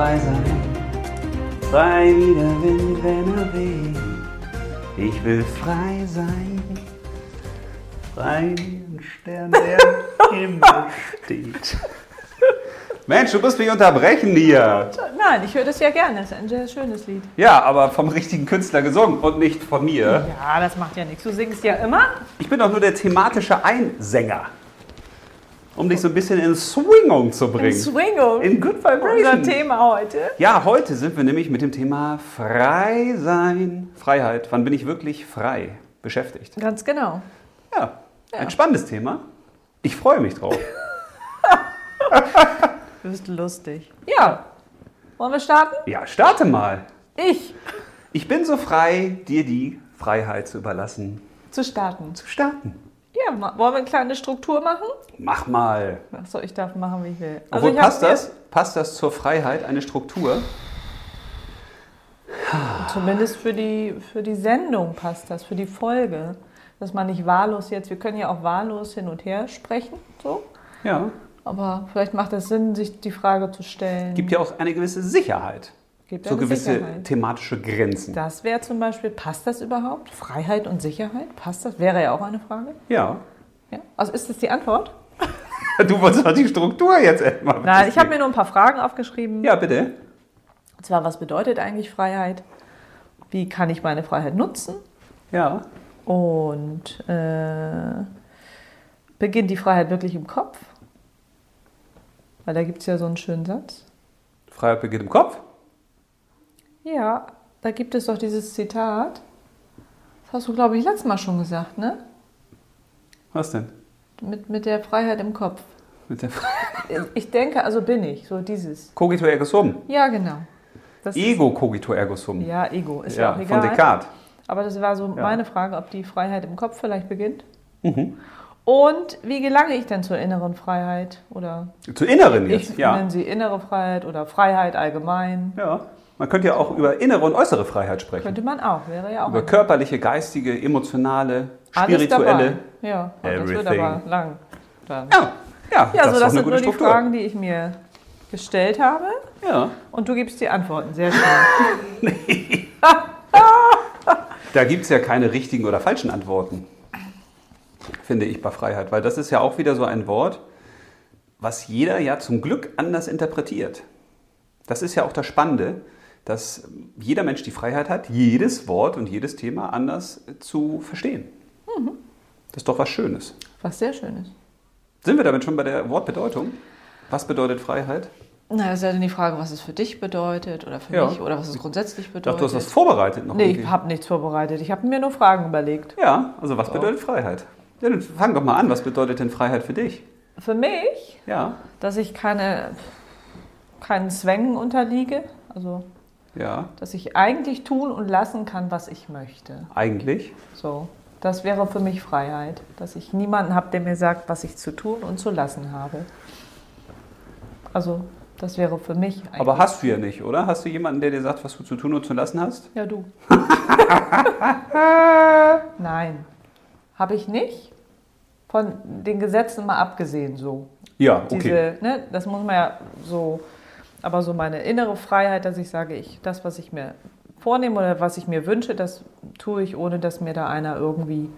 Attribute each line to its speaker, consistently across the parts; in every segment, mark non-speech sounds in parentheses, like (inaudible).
Speaker 1: Ich will frei sein, frei wie der Wind, wenn er weht. Ich will frei sein, frei wie ein Stern, der im (laughs) Himmel steht. Mensch, du musst mich unterbrechen hier.
Speaker 2: Nein, ich höre das ja gerne. Das ist ein sehr schönes Lied.
Speaker 1: Ja, aber vom richtigen Künstler gesungen und nicht von mir.
Speaker 2: Ja, das macht ja nichts. Du singst ja immer.
Speaker 1: Ich bin doch nur der thematische Einsänger. Um dich so ein bisschen in Swingung zu bringen.
Speaker 2: Swingung.
Speaker 1: In Good
Speaker 2: Unser
Speaker 1: Vibration.
Speaker 2: Thema heute.
Speaker 1: Ja, heute sind wir nämlich mit dem Thema Frei sein. Freiheit. Wann bin ich wirklich frei beschäftigt?
Speaker 2: Ganz genau.
Speaker 1: Ja, ein spannendes Thema. Ich freue mich drauf. (laughs)
Speaker 2: Du bist lustig. Ja. Wollen wir starten?
Speaker 1: Ja, starte mal.
Speaker 2: Ich.
Speaker 1: Ich bin so frei, dir die Freiheit zu überlassen.
Speaker 2: Zu starten.
Speaker 1: Zu starten.
Speaker 2: Ja, wollen wir eine kleine Struktur machen?
Speaker 1: Mach mal.
Speaker 2: Achso, ich darf machen, wie ich will.
Speaker 1: Obwohl,
Speaker 2: ich
Speaker 1: passt das? Passt das zur Freiheit, eine Struktur?
Speaker 2: Zumindest für die, für die Sendung passt das, für die Folge. Dass man nicht wahllos jetzt, wir können ja auch wahllos hin und her sprechen, so.
Speaker 1: Ja.
Speaker 2: Aber vielleicht macht es Sinn, sich die Frage zu stellen.
Speaker 1: Gibt ja auch eine gewisse Sicherheit.
Speaker 2: Gibt
Speaker 1: So gewisse
Speaker 2: Sicherheit.
Speaker 1: thematische Grenzen.
Speaker 2: Das wäre zum Beispiel, passt das überhaupt? Freiheit und Sicherheit? Passt das? Wäre ja auch eine Frage.
Speaker 1: Ja.
Speaker 2: Ja. Also ist das die Antwort? (laughs)
Speaker 1: Du wolltest doch die Struktur jetzt erstmal.
Speaker 2: Nein, ich habe mir nur ein paar Fragen aufgeschrieben.
Speaker 1: Ja, bitte.
Speaker 2: Und zwar, was bedeutet eigentlich Freiheit? Wie kann ich meine Freiheit nutzen?
Speaker 1: Ja.
Speaker 2: Und äh, beginnt die Freiheit wirklich im Kopf? Weil da gibt es ja so einen schönen Satz.
Speaker 1: Freiheit beginnt im Kopf.
Speaker 2: Ja, da gibt es doch dieses Zitat. Das hast du, glaube ich, letztes Mal schon gesagt, ne?
Speaker 1: Was denn?
Speaker 2: Mit, mit der Freiheit im Kopf.
Speaker 1: Mit der (laughs)
Speaker 2: Ich denke, also bin ich, so dieses.
Speaker 1: Cogito ergo sum.
Speaker 2: Ja, genau. Das ist-
Speaker 1: Ego cogito ergo sum.
Speaker 2: Ja, Ego, ist ja,
Speaker 1: ja
Speaker 2: auch
Speaker 1: von
Speaker 2: egal.
Speaker 1: Descartes.
Speaker 2: Aber das war so
Speaker 1: Ja.
Speaker 2: meine Frage, ob die Freiheit im Kopf vielleicht beginnt.
Speaker 1: Mhm.
Speaker 2: Und wie gelange ich denn zur inneren Freiheit? Oder
Speaker 1: Zu Inneren jetzt,
Speaker 2: ich
Speaker 1: ja.
Speaker 2: nenne sie innere Freiheit oder Freiheit allgemein.
Speaker 1: ja. Man könnte ja auch über innere und äußere Freiheit sprechen.
Speaker 2: Könnte man auch, wäre ja auch
Speaker 1: Über körperliche, geistige, emotionale,
Speaker 2: alles
Speaker 1: spirituelle.
Speaker 2: dabei. Ja, und das wird aber lang. Dann.
Speaker 1: Ja, ja,
Speaker 2: Ja,
Speaker 1: das
Speaker 2: so
Speaker 1: ist
Speaker 2: das sind
Speaker 1: gute
Speaker 2: nur die
Speaker 1: Struktur.
Speaker 2: Fragen, die ich mir gestellt habe.
Speaker 1: Ja.
Speaker 2: Und du gibst die Antworten. Sehr schön. (laughs) (laughs)
Speaker 1: Da gibt es ja keine richtigen oder falschen Antworten, finde ich bei Freiheit. Weil das ist ja auch wieder so ein Wort, was jeder ja zum Glück anders interpretiert. Das ist ja auch das Spannende, dass jeder Mensch die Freiheit hat, jedes Wort und jedes Thema anders zu verstehen. Das ist doch was Schönes.
Speaker 2: Was sehr schön ist.
Speaker 1: Sind wir damit schon bei der Wortbedeutung? Was bedeutet Freiheit?
Speaker 2: Na, das ist ja dann die Frage, was es für dich bedeutet oder für
Speaker 1: Ja.
Speaker 2: mich oder was es grundsätzlich
Speaker 1: Ich
Speaker 2: bedeutet.
Speaker 1: dachte, du hast was vorbereitet noch.
Speaker 2: nee,
Speaker 1: irgendwie.
Speaker 2: ich habe nichts vorbereitet. Ich habe mir nur Fragen überlegt.
Speaker 1: Ja, also was
Speaker 2: So.
Speaker 1: bedeutet Freiheit? Ja, dann fang doch mal an. Was bedeutet denn Freiheit für dich?
Speaker 2: Für mich,
Speaker 1: Ja,
Speaker 2: dass ich keine, keinen Zwängen unterliege. Also,
Speaker 1: ja,
Speaker 2: dass ich eigentlich tun und lassen kann, was ich möchte.
Speaker 1: eigentlich.
Speaker 2: So, das wäre für mich Freiheit. Dass ich niemanden habe, der mir sagt, was ich zu tun und zu lassen habe. Also, das wäre für mich eigentlich.
Speaker 1: Aber hast du ja nicht, oder? Hast du jemanden, der dir sagt, was du zu tun und zu lassen hast?
Speaker 2: Ja, du. (laughs) Nein, habe ich nicht. Von den Gesetzen mal abgesehen so.
Speaker 1: Ja, okay.
Speaker 2: Diese, ne, das muss man ja so, aber so meine innere Freiheit, dass ich sage, ich, das, was ich mir vornehme oder was ich mir wünsche, das tue ich, ohne dass mir da einer irgendwie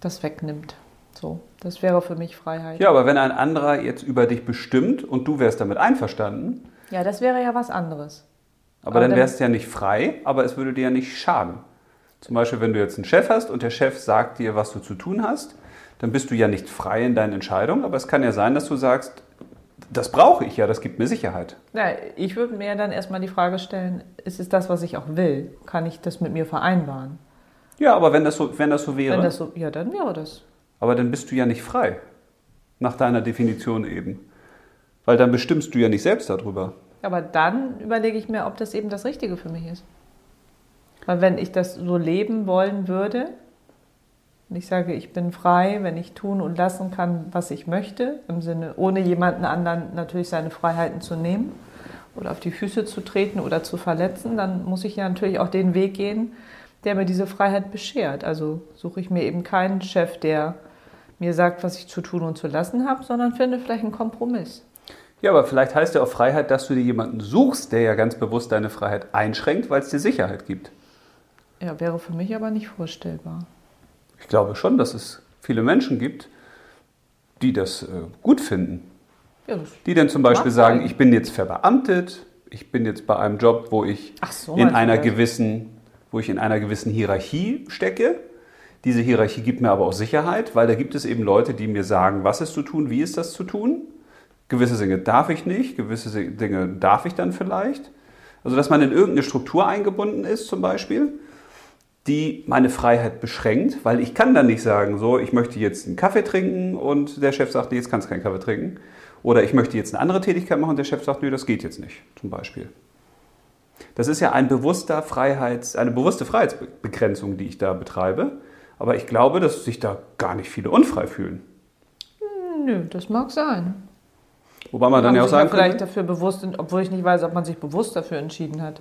Speaker 2: das wegnimmt. So, das wäre für mich Freiheit.
Speaker 1: Ja, aber wenn ein anderer jetzt über dich bestimmt und du wärst damit einverstanden,
Speaker 2: Ja, das wäre ja was anderes.
Speaker 1: aber,
Speaker 2: Aber
Speaker 1: dann
Speaker 2: dann-
Speaker 1: wärst du ja nicht frei, aber es würde dir ja nicht schaden. Zum Beispiel, wenn du jetzt einen Chef hast und der Chef sagt dir, was du zu tun hast, dann bist du ja nicht frei in deinen Entscheidungen, aber es kann ja sein, dass du sagst, das brauche ich ja, das gibt mir Sicherheit.
Speaker 2: Ja, ich würde mir dann erstmal die Frage stellen, ist es das, was ich auch will? Kann ich das mit mir vereinbaren?
Speaker 1: Ja, aber wenn das so, wenn das so wäre,
Speaker 2: das so, ja, dann wäre das.
Speaker 1: aber dann bist du ja nicht frei. Nach deiner Definition eben. Weil dann bestimmst du ja nicht selbst darüber.
Speaker 2: Aber dann überlege ich mir, ob das eben das Richtige für mich ist. Weil wenn ich das so leben wollen würde, und ich sage, ich bin frei, wenn ich tun und lassen kann, was ich möchte, im Sinne, ohne jemanden anderen natürlich seine Freiheiten zu nehmen oder auf die Füße zu treten oder zu verletzen, dann muss ich ja natürlich auch den Weg gehen, der mir diese Freiheit beschert. Also suche ich mir eben keinen Chef, der mir sagt, was ich zu tun und zu lassen habe, sondern finde vielleicht einen Kompromiss.
Speaker 1: Ja, aber vielleicht heißt ja auch Freiheit, dass du dir jemanden suchst, der ja ganz bewusst deine Freiheit einschränkt, weil es dir Sicherheit gibt.
Speaker 2: Ja, wäre für mich aber nicht vorstellbar.
Speaker 1: Ich glaube schon, dass es viele Menschen gibt, die das äh, gut finden.
Speaker 2: Ja, das
Speaker 1: Die dann zum Beispiel sagen, ich bin jetzt verbeamtet, ich bin jetzt bei einem Job, wo ich
Speaker 2: so,
Speaker 1: in einer gewissen, wo ich in einer gewissen Hierarchie stecke. Diese Hierarchie gibt mir aber auch Sicherheit, weil da gibt es eben Leute, die mir sagen, was ist zu tun, wie ist das zu tun. Gewisse Dinge darf ich nicht, gewisse Dinge darf ich dann vielleicht. Also dass man in irgendeine Struktur eingebunden ist zum Beispiel, die meine Freiheit beschränkt, weil ich kann dann nicht sagen, so, ich möchte jetzt einen Kaffee trinken und der Chef sagt, nee, jetzt kannst du keinen Kaffee trinken. Oder ich möchte jetzt eine andere Tätigkeit machen und der Chef sagt, nee, das geht jetzt nicht, zum Beispiel. Das ist ja ein bewusster Freiheits, eine bewusste Freiheitsbegrenzung, die ich da betreibe. Aber ich glaube, dass sich da gar nicht viele unfrei fühlen.
Speaker 2: Nö, das mag sein.
Speaker 1: Wobei man dann ja auch sagen
Speaker 2: vielleicht
Speaker 1: könnte,
Speaker 2: dafür bewusst, obwohl ich nicht weiß, ob man sich bewusst dafür entschieden hat.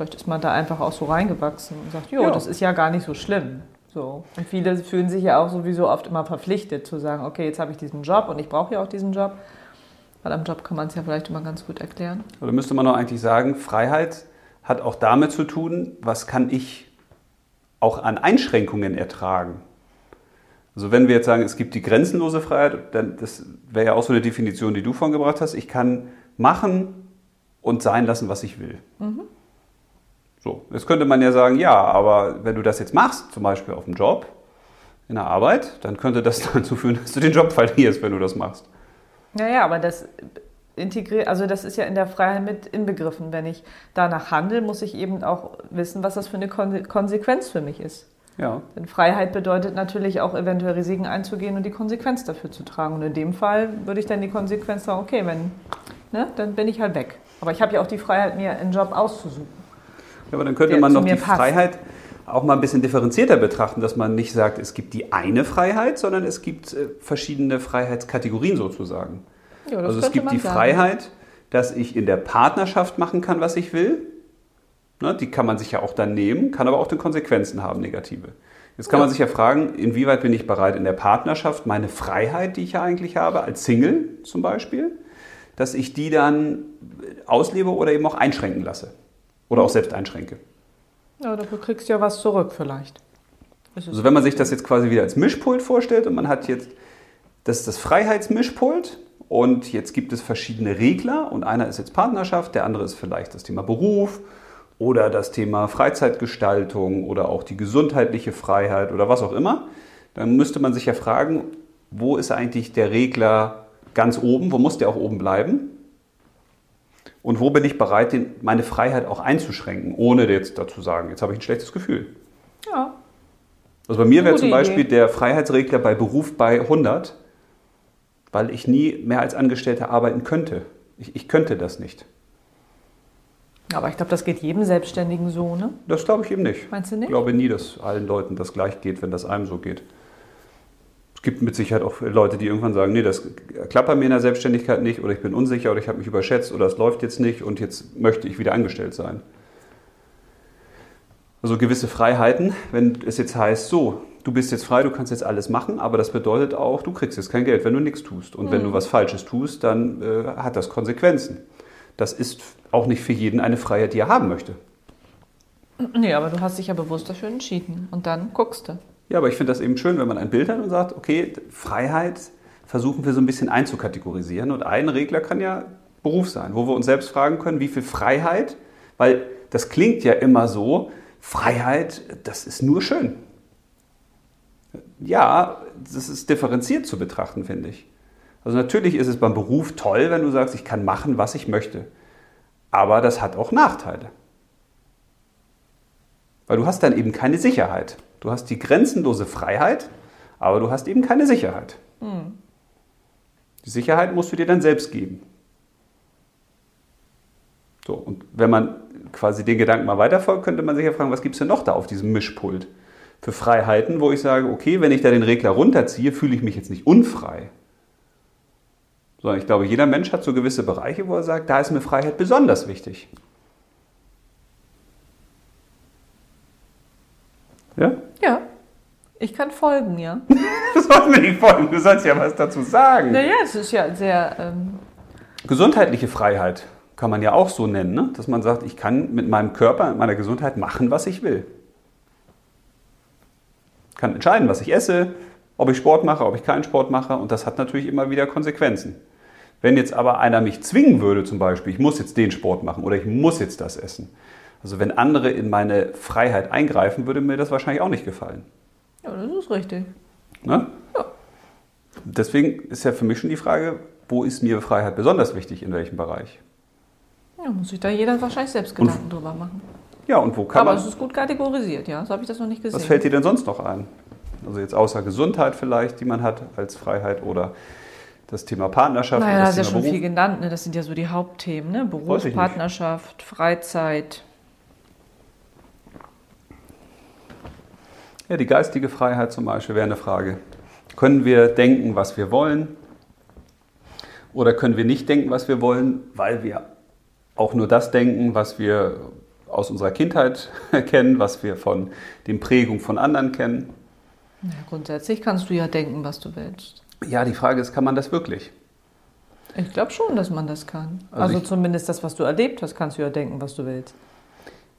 Speaker 2: Vielleicht ist man da einfach auch so reingewachsen und sagt, jo,
Speaker 1: Ja.
Speaker 2: das ist ja gar nicht so schlimm. So. Und viele fühlen sich ja auch sowieso oft immer verpflichtet zu sagen, okay, jetzt habe ich diesen Job und ich brauche ja auch diesen Job. Weil am Job kann man es ja vielleicht immer ganz gut erklären.
Speaker 1: oder müsste man doch eigentlich sagen, Freiheit hat auch damit zu tun, was kann ich auch an Einschränkungen ertragen. Also wenn wir jetzt sagen, es gibt die grenzenlose Freiheit, dann das wäre ja auch so eine Definition, die du vorhin gebracht hast. Ich kann machen und sein lassen, was ich will. So, jetzt könnte man ja sagen, ja, aber wenn du das jetzt machst, zum Beispiel auf dem Job, in der Arbeit, dann könnte das (laughs) dazu führen, dass du den Job verlierst, wenn du das machst.
Speaker 2: Naja, aber das integriert, also das ist ja in der Freiheit mit inbegriffen. Wenn ich danach handle, muss ich eben auch wissen, was das für eine Konse- Konsequenz für mich ist.
Speaker 1: Ja,
Speaker 2: Denn Freiheit bedeutet natürlich auch eventuell Risiken einzugehen und die Konsequenz dafür zu tragen. Und in dem Fall würde ich dann die Konsequenz sagen, okay, wenn, ne, dann bin ich halt weg. Aber ich habe ja auch die Freiheit, mir einen Job auszusuchen.
Speaker 1: Ja, aber dann könnte man doch die
Speaker 2: passt.
Speaker 1: Freiheit auch mal ein bisschen differenzierter betrachten, dass man nicht sagt, es gibt die eine Freiheit, sondern es gibt äh, verschiedene Freiheitskategorien sozusagen.
Speaker 2: Ja,
Speaker 1: Also es gibt die
Speaker 2: sagen.
Speaker 1: Freiheit, dass ich in der Partnerschaft machen kann, was ich will. Ne, die kann man sich ja auch dann nehmen, kann aber auch den Konsequenzen haben, negative. Jetzt kann
Speaker 2: Ja.
Speaker 1: man sich ja fragen, inwieweit bin ich bereit in der Partnerschaft, meine Freiheit, die ich ja eigentlich habe, als Single zum Beispiel, dass ich die dann auslebe oder eben auch einschränken lasse. Oder auch selbst einschränke.
Speaker 2: Ja, dafür kriegst du ja was zurück vielleicht.
Speaker 1: Also wenn man sich das jetzt quasi wieder als Mischpult vorstellt und man hat jetzt, das ist das Freiheitsmischpult und jetzt gibt es verschiedene Regler und einer ist jetzt Partnerschaft, der andere ist vielleicht das Thema Beruf oder das Thema Freizeitgestaltung oder auch die gesundheitliche Freiheit oder was auch immer, dann müsste man sich ja fragen, wo ist eigentlich der Regler ganz oben, wo muss der auch oben bleiben? Und wo bin ich bereit, meine Freiheit auch einzuschränken, ohne jetzt dazu sagen, jetzt habe ich ein schlechtes Gefühl.
Speaker 2: ja,
Speaker 1: Also bei mir wäre zum Beispiel
Speaker 2: Idee.
Speaker 1: der Freiheitsregler bei Beruf bei 100, weil ich nie mehr als Angestellter arbeiten könnte. Ich, ich könnte das nicht.
Speaker 2: aber ich glaube, das geht jedem Selbstständigen so, ne?
Speaker 1: Das glaube ich eben nicht.
Speaker 2: Meinst du
Speaker 1: Ich
Speaker 2: nicht?
Speaker 1: glaube nie, dass allen Leuten das gleich geht, wenn das einem so geht. Es gibt mit Sicherheit auch Leute, die irgendwann sagen, nee, das klappt bei mir in der Selbstständigkeit nicht oder ich bin unsicher oder ich habe mich überschätzt oder es läuft jetzt nicht und jetzt möchte ich wieder angestellt sein. Also gewisse Freiheiten, wenn es jetzt heißt, so, du bist jetzt frei, du kannst jetzt alles machen, aber das bedeutet auch, du kriegst jetzt kein Geld, wenn du nichts tust. Und wenn du was Falsches tust, dann äh, hat das Konsequenzen. Das ist auch nicht für jeden eine Freiheit, die er haben möchte.
Speaker 2: Nee, aber du hast dich ja bewusst dafür entschieden. Und dann guckst du.
Speaker 1: Ja, aber ich finde das eben schön, wenn man ein Bild hat und sagt, okay, Freiheit versuchen wir so ein bisschen einzukategorisieren. Und ein Regler kann ja Beruf sein, wo wir uns selbst fragen können, wie viel Freiheit, weil das klingt ja immer so, Freiheit, das ist nur schön. Ja, das ist differenziert zu betrachten, finde ich. Also natürlich ist es beim Beruf toll, wenn du sagst, ich kann machen, was ich möchte. Aber das hat auch Nachteile. Weil du hast dann eben keine Sicherheit. Du hast die grenzenlose Freiheit, aber du hast eben keine Sicherheit. Die Sicherheit musst du dir dann selbst geben. So, und wenn man quasi den Gedanken mal weiterfolgt, könnte man sich ja fragen, was gibt es denn noch da auf diesem Mischpult für Freiheiten, wo ich sage, okay, wenn ich da den Regler runterziehe, fühle ich mich jetzt nicht unfrei. Sondern ich glaube, jeder Mensch hat so gewisse Bereiche, wo er sagt, da ist mir Freiheit besonders wichtig. Ja?
Speaker 2: Ja, ich kann folgen, ja.
Speaker 1: Du sollst mir nicht folgen, du sollst ja was dazu sagen.
Speaker 2: Naja, es ist ja sehr ähm,
Speaker 1: Gesundheitliche Freiheit kann man ja auch so nennen, ne? dass man sagt, ich kann mit meinem Körper, mit meiner Gesundheit machen, was ich will. Ich kann entscheiden, was ich esse, ob ich Sport mache, ob ich keinen Sport mache und das hat natürlich immer wieder Konsequenzen. Wenn jetzt aber einer mich zwingen würde, zum Beispiel, ich muss jetzt den Sport machen oder ich muss jetzt das essen, also wenn andere in meine Freiheit eingreifen, würde mir das wahrscheinlich auch nicht gefallen.
Speaker 2: Ja, das ist richtig.
Speaker 1: Ne?
Speaker 2: Ja.
Speaker 1: Deswegen ist ja für mich schon die Frage, wo ist mir Freiheit besonders wichtig, in welchem Bereich?
Speaker 2: Ja, muss sich da jeder wahrscheinlich selbst Gedanken drüber machen.
Speaker 1: Ja, und wo kann
Speaker 2: Aber
Speaker 1: man.
Speaker 2: es ist gut kategorisiert, ja. So habe ich das noch nicht gesehen.
Speaker 1: Was fällt dir denn sonst noch ein? Also jetzt außer Gesundheit vielleicht, die man hat als Freiheit oder das Thema Partnerschaft.
Speaker 2: naja,
Speaker 1: oder
Speaker 2: da
Speaker 1: das
Speaker 2: ist ja schon
Speaker 1: Beruf.
Speaker 2: viel genannt. Ne? Das sind ja so die Hauptthemen. Ne? Beruf. Partnerschaft, Freizeit.
Speaker 1: Ja, die geistige Freiheit zum Beispiel wäre eine Frage. Können wir denken, was wir wollen? Oder können wir nicht denken, was wir wollen, weil wir auch nur das denken, was wir aus unserer Kindheit (laughs) kennen, was wir von den Prägungen von anderen kennen?
Speaker 2: Ja, grundsätzlich kannst du ja denken, was du willst.
Speaker 1: Ja, die Frage ist, kann man das wirklich?
Speaker 2: Ich glaube schon, dass man das kann.
Speaker 1: Also
Speaker 2: Also, zumindest das, was du erlebt hast, kannst du ja denken, was du willst.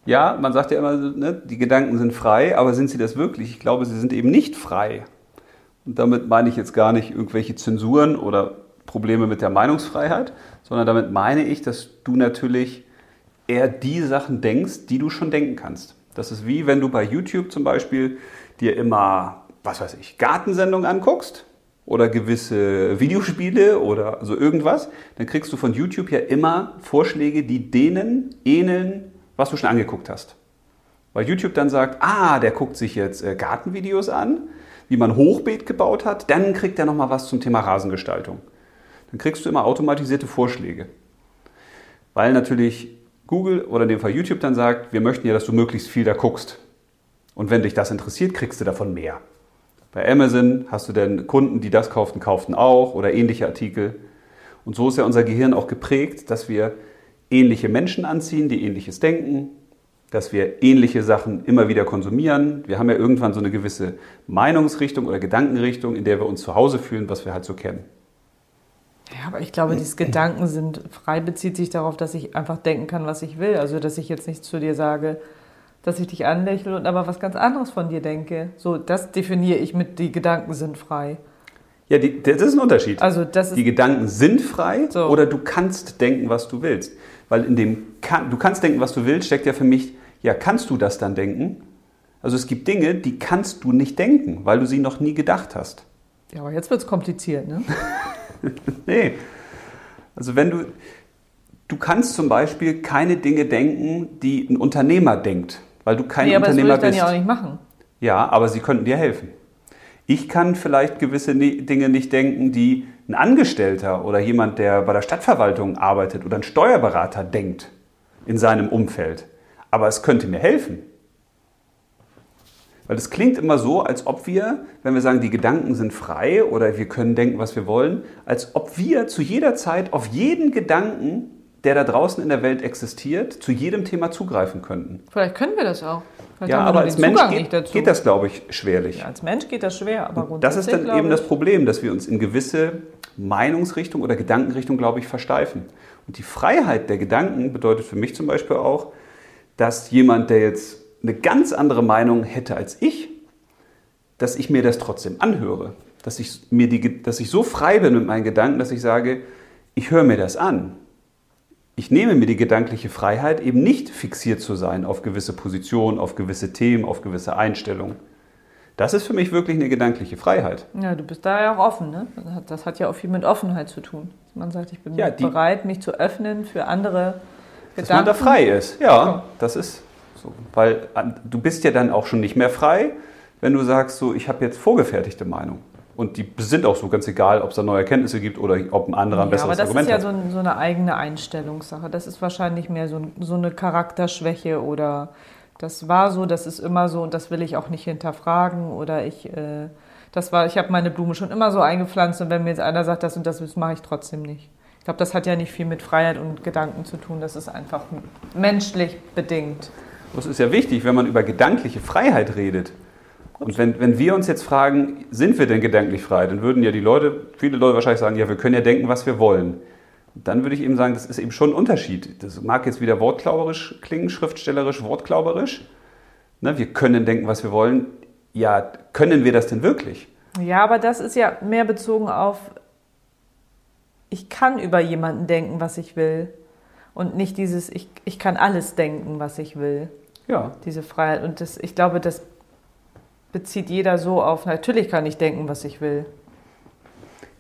Speaker 1: Ja, man sagt ja immer, ne, die Gedanken sind frei, aber sind sie das wirklich? Ich glaube, sie sind eben nicht frei. Und damit meine ich jetzt gar nicht irgendwelche Zensuren oder Probleme mit der Meinungsfreiheit, sondern damit meine ich, dass du natürlich eher die Sachen denkst, die du schon denken kannst. Das ist wie wenn du bei YouTube zum Beispiel dir immer, was weiß ich, Gartensendungen anguckst oder gewisse Videospiele oder so irgendwas, dann kriegst du von YouTube ja immer Vorschläge, die denen ähneln, was du schon angeguckt hast. Weil YouTube dann sagt, ah, der guckt sich jetzt äh, Gartenvideos an, wie man Hochbeet gebaut hat, dann kriegt er nochmal was zum Thema Rasengestaltung. Dann kriegst du immer automatisierte Vorschläge. Weil natürlich Google oder in dem Fall YouTube dann sagt, wir möchten ja, dass du möglichst viel da guckst. Und wenn dich das interessiert, kriegst du davon mehr. Bei Amazon hast du dann Kunden, die das kauften, kauften auch oder ähnliche Artikel. Und so ist ja unser Gehirn auch geprägt, dass wir ähnliche Menschen anziehen, die ähnliches denken, dass wir ähnliche Sachen immer wieder konsumieren. Wir haben ja irgendwann so eine gewisse Meinungsrichtung oder Gedankenrichtung, in der wir uns zu Hause fühlen, was wir halt so kennen.
Speaker 2: Ja, aber ich glaube, dieses Gedanken sind frei bezieht sich darauf, dass ich einfach denken kann, was ich will. Also, dass ich jetzt nicht zu dir sage, dass ich dich anlächle und aber was ganz anderes von dir denke. So, das definiere ich mit, die Gedanken sind frei.
Speaker 1: Ja, die, das ist ein Unterschied.
Speaker 2: Also, das ist.
Speaker 1: Die Gedanken sind frei
Speaker 2: So.
Speaker 1: oder du kannst denken, was du willst. Weil in dem kann, du kannst denken, was du willst, steckt ja für mich, ja, kannst du das dann denken? Also es gibt Dinge, die kannst du nicht denken, weil du sie noch nie gedacht hast.
Speaker 2: Ja, aber jetzt wird es kompliziert, ne? (laughs)
Speaker 1: Nee. Also wenn du, du kannst zum Beispiel keine Dinge denken, die ein Unternehmer denkt, weil du kein
Speaker 2: nee, aber das würde
Speaker 1: Unternehmer
Speaker 2: ich dann
Speaker 1: bist.
Speaker 2: ja auch nicht machen.
Speaker 1: Ja, aber sie könnten dir helfen. Ich kann vielleicht gewisse Dinge nicht denken, die ein Angestellter oder jemand, der bei der Stadtverwaltung arbeitet oder ein Steuerberater denkt in seinem Umfeld. Aber es könnte mir helfen. Weil es klingt immer so, als ob wir, wenn wir sagen, die Gedanken sind frei oder wir können denken, was wir wollen, als ob wir zu jeder Zeit auf jeden Gedanken, der da draußen in der Welt existiert, zu jedem Thema zugreifen könnten.
Speaker 2: Vielleicht können wir das auch. Vielleicht
Speaker 1: Ja, aber als Mensch geht, geht das, glaube ich, schwerlich.
Speaker 2: Ja, als Mensch geht das schwer, aber grundsätzlich
Speaker 1: Das ist dann eben das Problem, dass wir uns in gewisse Meinungsrichtung oder Gedankenrichtung, glaube ich, versteifen. Und die Freiheit der Gedanken bedeutet für mich zum Beispiel auch, dass jemand, der jetzt eine ganz andere Meinung hätte als ich, dass ich mir das trotzdem anhöre. Dass ich, mir die, dass ich so frei bin mit meinen Gedanken, dass ich sage, ich höre mir das an. Ich nehme mir die gedankliche Freiheit, eben nicht fixiert zu sein auf gewisse Positionen, auf gewisse Themen, auf gewisse Einstellungen. Das ist für mich wirklich eine gedankliche Freiheit.
Speaker 2: Ja, du bist da ja auch offen, ne? Das hat- ja auch viel mit Offenheit zu tun. Man sagt, ich bin
Speaker 1: Ja, die-
Speaker 2: bereit, mich zu öffnen für andere
Speaker 1: Dass
Speaker 2: Gedanken.
Speaker 1: man da frei ist. Ja,
Speaker 2: Ja.
Speaker 1: das ist so. Weil an- du bist ja dann auch schon nicht mehr frei, wenn du sagst, so, ich habe jetzt vorgefertigte Meinung. Und die sind auch so, ganz egal, ob es da neue Erkenntnisse gibt oder ob ein anderer ein
Speaker 2: Ja,
Speaker 1: besseres
Speaker 2: aber das
Speaker 1: Argument
Speaker 2: ist ja
Speaker 1: hat.
Speaker 2: so, so eine eigene Einstellungssache. Das ist wahrscheinlich mehr so, so eine Charakterschwäche oder das war so, das ist immer so und das will ich auch nicht hinterfragen oder ich, äh, das war, ich habe meine Blume schon immer so eingepflanzt und wenn mir jetzt einer sagt, das und das, das mache ich trotzdem nicht. Ich glaube, das hat ja nicht viel mit Freiheit und Gedanken zu tun. Das ist einfach menschlich bedingt.
Speaker 1: Das ist ja wichtig, wenn man über gedankliche Freiheit redet. Und wenn, wenn wir uns jetzt fragen, sind wir denn gedanklich frei, dann würden ja die Leute, viele Leute wahrscheinlich sagen, ja, wir können ja denken, was wir wollen. Dann würde ich eben sagen, das ist eben schon ein Unterschied. Das mag jetzt wieder wortklauberisch klingen, schriftstellerisch, wortklauberisch. Ne, wir können denken, was wir wollen. Ja, können wir das denn wirklich?
Speaker 2: Ja, aber das ist ja mehr bezogen auf, ich kann über jemanden denken, was ich will. Und nicht dieses, ich, ich kann alles denken, was ich will.
Speaker 1: Ja.
Speaker 2: Diese Freiheit. Und das, ich glaube, das bezieht jeder so auf, natürlich kann ich denken, was ich will.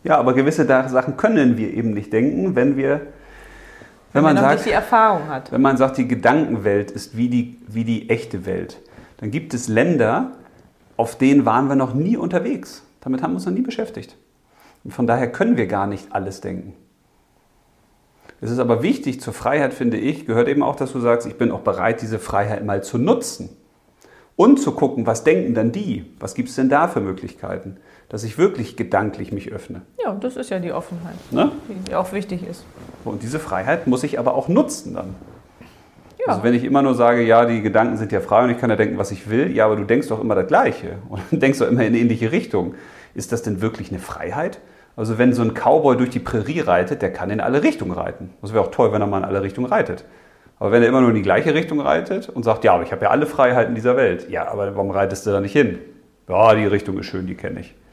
Speaker 1: Ja, aber gewisse Sachen können wir eben nicht denken, wenn wir, wenn, wenn man, sagt,
Speaker 2: die Erfahrung hat.
Speaker 1: Wenn man sagt, die Gedankenwelt ist wie die, wie die echte Welt, dann gibt es Länder, auf denen waren wir noch nie unterwegs. Damit haben wir uns noch nie beschäftigt. Und von daher können wir gar nicht alles denken. Es ist aber wichtig zur Freiheit, finde ich, gehört eben auch, dass du sagst, ich bin auch bereit, diese Freiheit mal zu nutzen. Und zu gucken, was denken dann die? Was gibt es denn da für Möglichkeiten? Dass ich wirklich gedanklich mich öffne.
Speaker 2: Ja, das ist ja die Offenheit, ne? die auch wichtig ist.
Speaker 1: Und diese Freiheit muss ich aber auch nutzen dann. Ja. Also wenn ich immer nur sage, ja, die Gedanken sind ja frei und ich kann ja denken, was ich will, ja, aber du denkst doch immer das Gleiche (laughs) und denkst doch immer in eine ähnliche Richtung. Ist das denn wirklich eine Freiheit? Also wenn so ein Cowboy durch die Prärie reitet, der kann in alle Richtungen reiten. Das wäre auch toll, wenn er mal in alle Richtungen reitet. Aber wenn er immer nur in die gleiche Richtung reitet und sagt, ja, aber ich habe ja alle Freiheiten dieser Welt, ja, aber warum reitest du da nicht hin? Ja, die Richtung ist schön, die kenne ich. (laughs)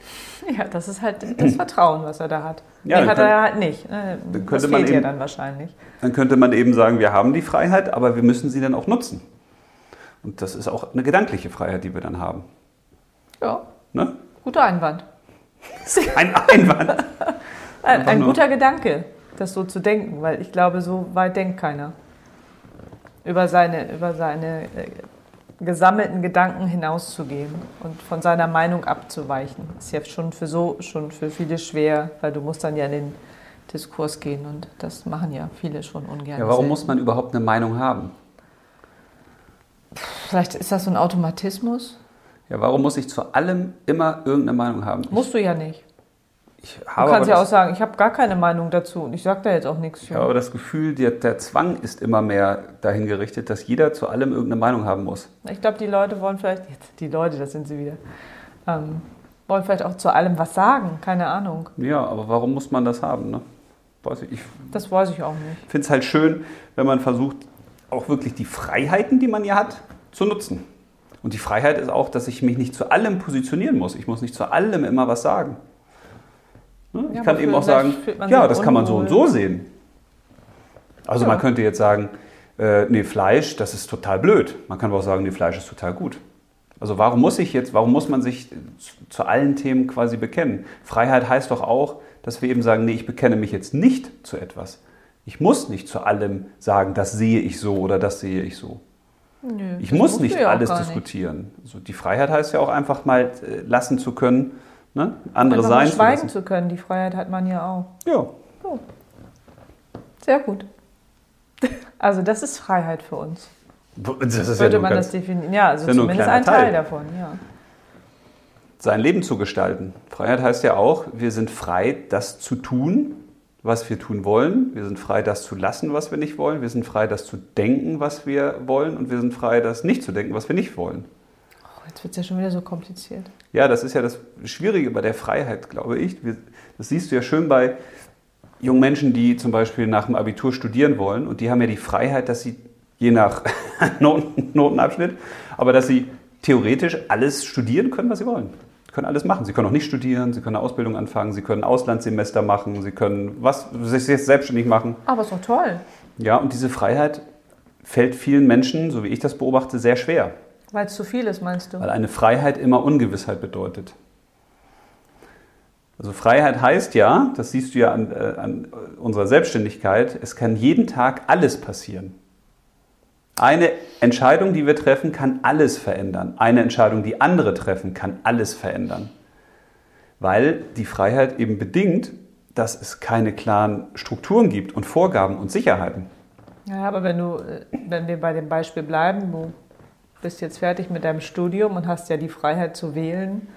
Speaker 2: Ja, das ist halt das Vertrauen, was er da hat. Ja, nee, hat er halt nicht. Ne? Dann das fehlt man eben, ja dann wahrscheinlich.
Speaker 1: Dann könnte man eben sagen, wir haben die Freiheit, aber wir müssen sie dann auch nutzen. Und das ist auch eine gedankliche Freiheit, die wir dann haben.
Speaker 2: Ja. Ne? Guter Einwand. (laughs)
Speaker 1: Kein Einwand.
Speaker 2: ein, ein guter Gedanke, das so zu denken, weil ich glaube, so weit denkt keiner. Über seine, über seine äh, gesammelten Gedanken hinauszugehen und von seiner Meinung abzuweichen. Ist ja schon für so schon für viele schwer, weil du musst dann ja in den Diskurs gehen und das machen ja viele schon ungern.
Speaker 1: Ja, warum selten. muss man überhaupt eine Meinung haben?
Speaker 2: Vielleicht ist das so ein Automatismus.
Speaker 1: Ja, warum muss ich zu allem immer irgendeine Meinung haben?
Speaker 2: Musst du ja nicht. Ich habe du kannst ja auch sagen, ich habe gar keine Meinung dazu und ich sage da jetzt auch nichts.
Speaker 1: Ich habe aber das Gefühl, der, der, Zwang ist immer mehr dahin gerichtet, dass jeder zu allem irgendeine Meinung haben muss.
Speaker 2: Ich glaube, die Leute wollen vielleicht, jetzt die Leute, das sind sie wieder, ähm, wollen vielleicht auch zu allem was sagen, keine Ahnung.
Speaker 1: Ja, aber warum muss man das haben? Ne?
Speaker 2: Weiß ich, ich, das weiß ich auch nicht.
Speaker 1: Ich finde es halt schön, wenn man versucht, auch wirklich die Freiheiten, die man ja hat, zu nutzen. Und die Freiheit ist auch, dass ich mich nicht zu allem positionieren muss. Ich muss nicht zu allem immer was sagen. Ne? Ich ja, kann eben auch sagen, ja, das kann man so und so sehen. Also ja. man könnte jetzt sagen, äh, nee, Fleisch, das ist total blöd. Man kann aber auch sagen, nee, Fleisch ist total gut. Also warum muss ich jetzt, warum muss man sich zu allen Themen quasi bekennen? Freiheit heißt doch auch, dass wir eben sagen, nee, ich bekenne mich jetzt nicht zu etwas. Ich muss nicht zu allem sagen, das sehe ich so oder das sehe ich so. Nö, ich muss nicht alles diskutieren. Also die Freiheit heißt ja auch einfach mal äh, lassen zu können, ne? andere einfach sein
Speaker 2: schweigen zu, zu, können. Die Freiheit hat man ja auch.
Speaker 1: Ja. Oh.
Speaker 2: Sehr gut. (laughs) Also das ist Freiheit für uns.
Speaker 1: Das ist
Speaker 2: Würde
Speaker 1: ja
Speaker 2: man das definieren? Ja, also zumindest ein Teil, Teil davon, ja.
Speaker 1: Sein Leben zu gestalten. Freiheit heißt ja auch, wir sind frei, das zu tun, was wir tun wollen. Wir sind frei, das zu lassen, was wir nicht wollen. Wir sind frei, das zu denken, was wir wollen. Und wir sind frei, das nicht zu denken, was wir nicht wollen.
Speaker 2: Jetzt wird es ja schon wieder so kompliziert.
Speaker 1: Ja, das ist ja das Schwierige bei der Freiheit, glaube ich. Das siehst du ja schön bei jungen Menschen, die zum Beispiel nach dem Abitur studieren wollen. Und die haben ja die Freiheit, dass sie je nach (laughs) Notenabschnitt, aber dass sie theoretisch alles studieren können, was sie wollen können alles machen. Sie können auch nicht studieren, Sie können eine Ausbildung anfangen, Sie können Auslandssemester machen, Sie können was, sich selbstständig machen.
Speaker 2: Aber ist doch toll.
Speaker 1: Ja, und diese Freiheit fällt vielen Menschen, so wie ich das beobachte, sehr schwer.
Speaker 2: Weil es zu viel ist, meinst du?
Speaker 1: Weil eine Freiheit immer Ungewissheit bedeutet. Also Freiheit heißt ja, das siehst du ja an, äh, an unserer Selbstständigkeit, es kann jeden Tag alles passieren. Eine Entscheidung, die wir treffen, kann alles verändern. Eine Entscheidung, die andere treffen, kann alles verändern. Weil die Freiheit eben bedingt, dass es keine klaren Strukturen gibt und Vorgaben und Sicherheiten.
Speaker 2: Ja, aber wenn du, äh, wenn wir bei dem Beispiel bleiben, du bist jetzt fertig mit deinem Studium und hast ja die Freiheit zu wählen,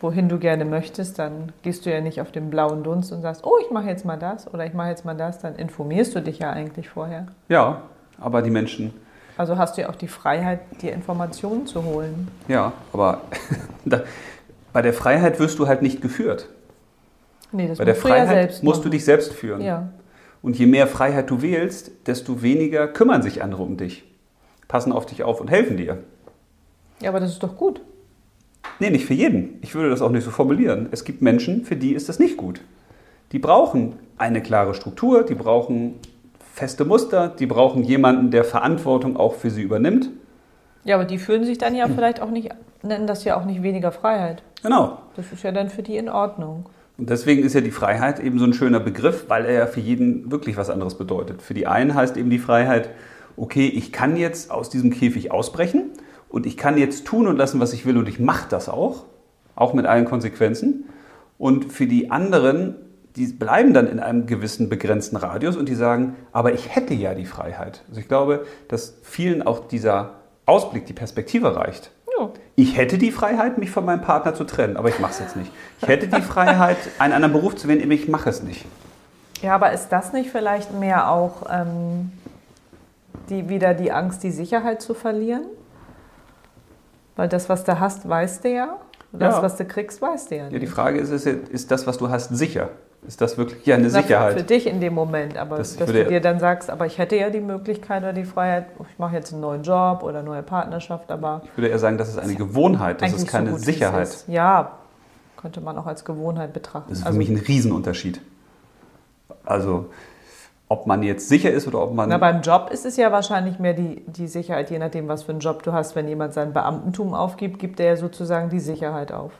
Speaker 2: wohin du gerne möchtest, dann gehst du ja nicht auf den blauen Dunst und sagst, oh, ich mache jetzt mal das oder ich mache jetzt mal das, dann informierst du dich ja eigentlich vorher.
Speaker 1: Ja, aber die Menschen
Speaker 2: also hast du ja auch die Freiheit, dir Informationen zu holen.
Speaker 1: Ja, aber (laughs) bei der Freiheit wirst du halt nicht geführt. Nee, das bei der Freiheit ja musst machen. du dich selbst führen.
Speaker 2: Ja.
Speaker 1: Und je mehr Freiheit du wählst, desto weniger kümmern sich andere um dich, passen auf dich auf und helfen dir.
Speaker 2: Ja, aber das ist doch gut.
Speaker 1: Nee, nicht für jeden. Ich würde das auch nicht so formulieren. Es gibt Menschen, für die ist das nicht gut. Die brauchen eine klare Struktur, die brauchen feste Muster, die brauchen jemanden, der Verantwortung auch für sie übernimmt.
Speaker 2: Ja, aber die fühlen sich dann ja vielleicht auch nicht, nennen das ja auch nicht weniger Freiheit.
Speaker 1: Genau.
Speaker 2: Das ist ja dann für die in Ordnung.
Speaker 1: Und deswegen ist ja die Freiheit eben so ein schöner Begriff, weil er ja für jeden wirklich was anderes bedeutet. Für die einen heißt eben die Freiheit, okay, ich kann jetzt aus diesem Käfig ausbrechen und ich kann jetzt tun und lassen, was ich will und ich mache das auch, auch mit allen Konsequenzen. Und für die anderen, die bleiben dann in einem gewissen begrenzten Radius und die sagen, aber ich hätte ja die Freiheit. Also ich glaube, dass vielen auch dieser Ausblick, die Perspektive reicht.
Speaker 2: Ja.
Speaker 1: Ich hätte die Freiheit, mich von meinem Partner zu trennen, aber ich mache es jetzt nicht. Ich hätte die Freiheit, (laughs) einen anderen Beruf zu wählen, aber ich mache es nicht.
Speaker 2: Ja, aber ist das nicht vielleicht mehr auch ähm, die, wieder die Angst, die Sicherheit zu verlieren? Weil das, was du hast, weißt du ja. Und Das,
Speaker 1: Ja.
Speaker 2: was du kriegst, weißt du ja
Speaker 1: Ja,
Speaker 2: nicht.
Speaker 1: die Frage ist, ist, ist das, was du hast, sicher? Ist das wirklich ja eine
Speaker 2: Für
Speaker 1: Sicherheit?
Speaker 2: dich in dem Moment, aber
Speaker 1: Das
Speaker 2: dass du dir dann sagst, aber ich hätte ja die Möglichkeit oder die Freiheit, ich mache jetzt einen neuen Job oder eine neue Partnerschaft, aber
Speaker 1: Ich würde eher sagen, das ist eine Gewohnheit, das ist
Speaker 2: eigentlich so
Speaker 1: keine
Speaker 2: gut,
Speaker 1: Sicherheit.
Speaker 2: ist. Ja, könnte man auch als Gewohnheit betrachten.
Speaker 1: Das ist für
Speaker 2: Also,
Speaker 1: mich ein Riesenunterschied. Also, ob man jetzt sicher ist oder ob man.
Speaker 2: na, beim Job ist es ja wahrscheinlich mehr die, die Sicherheit, je nachdem, was für einen Job du hast. Wenn jemand sein Beamtentum aufgibt, gibt er ja sozusagen die Sicherheit auf.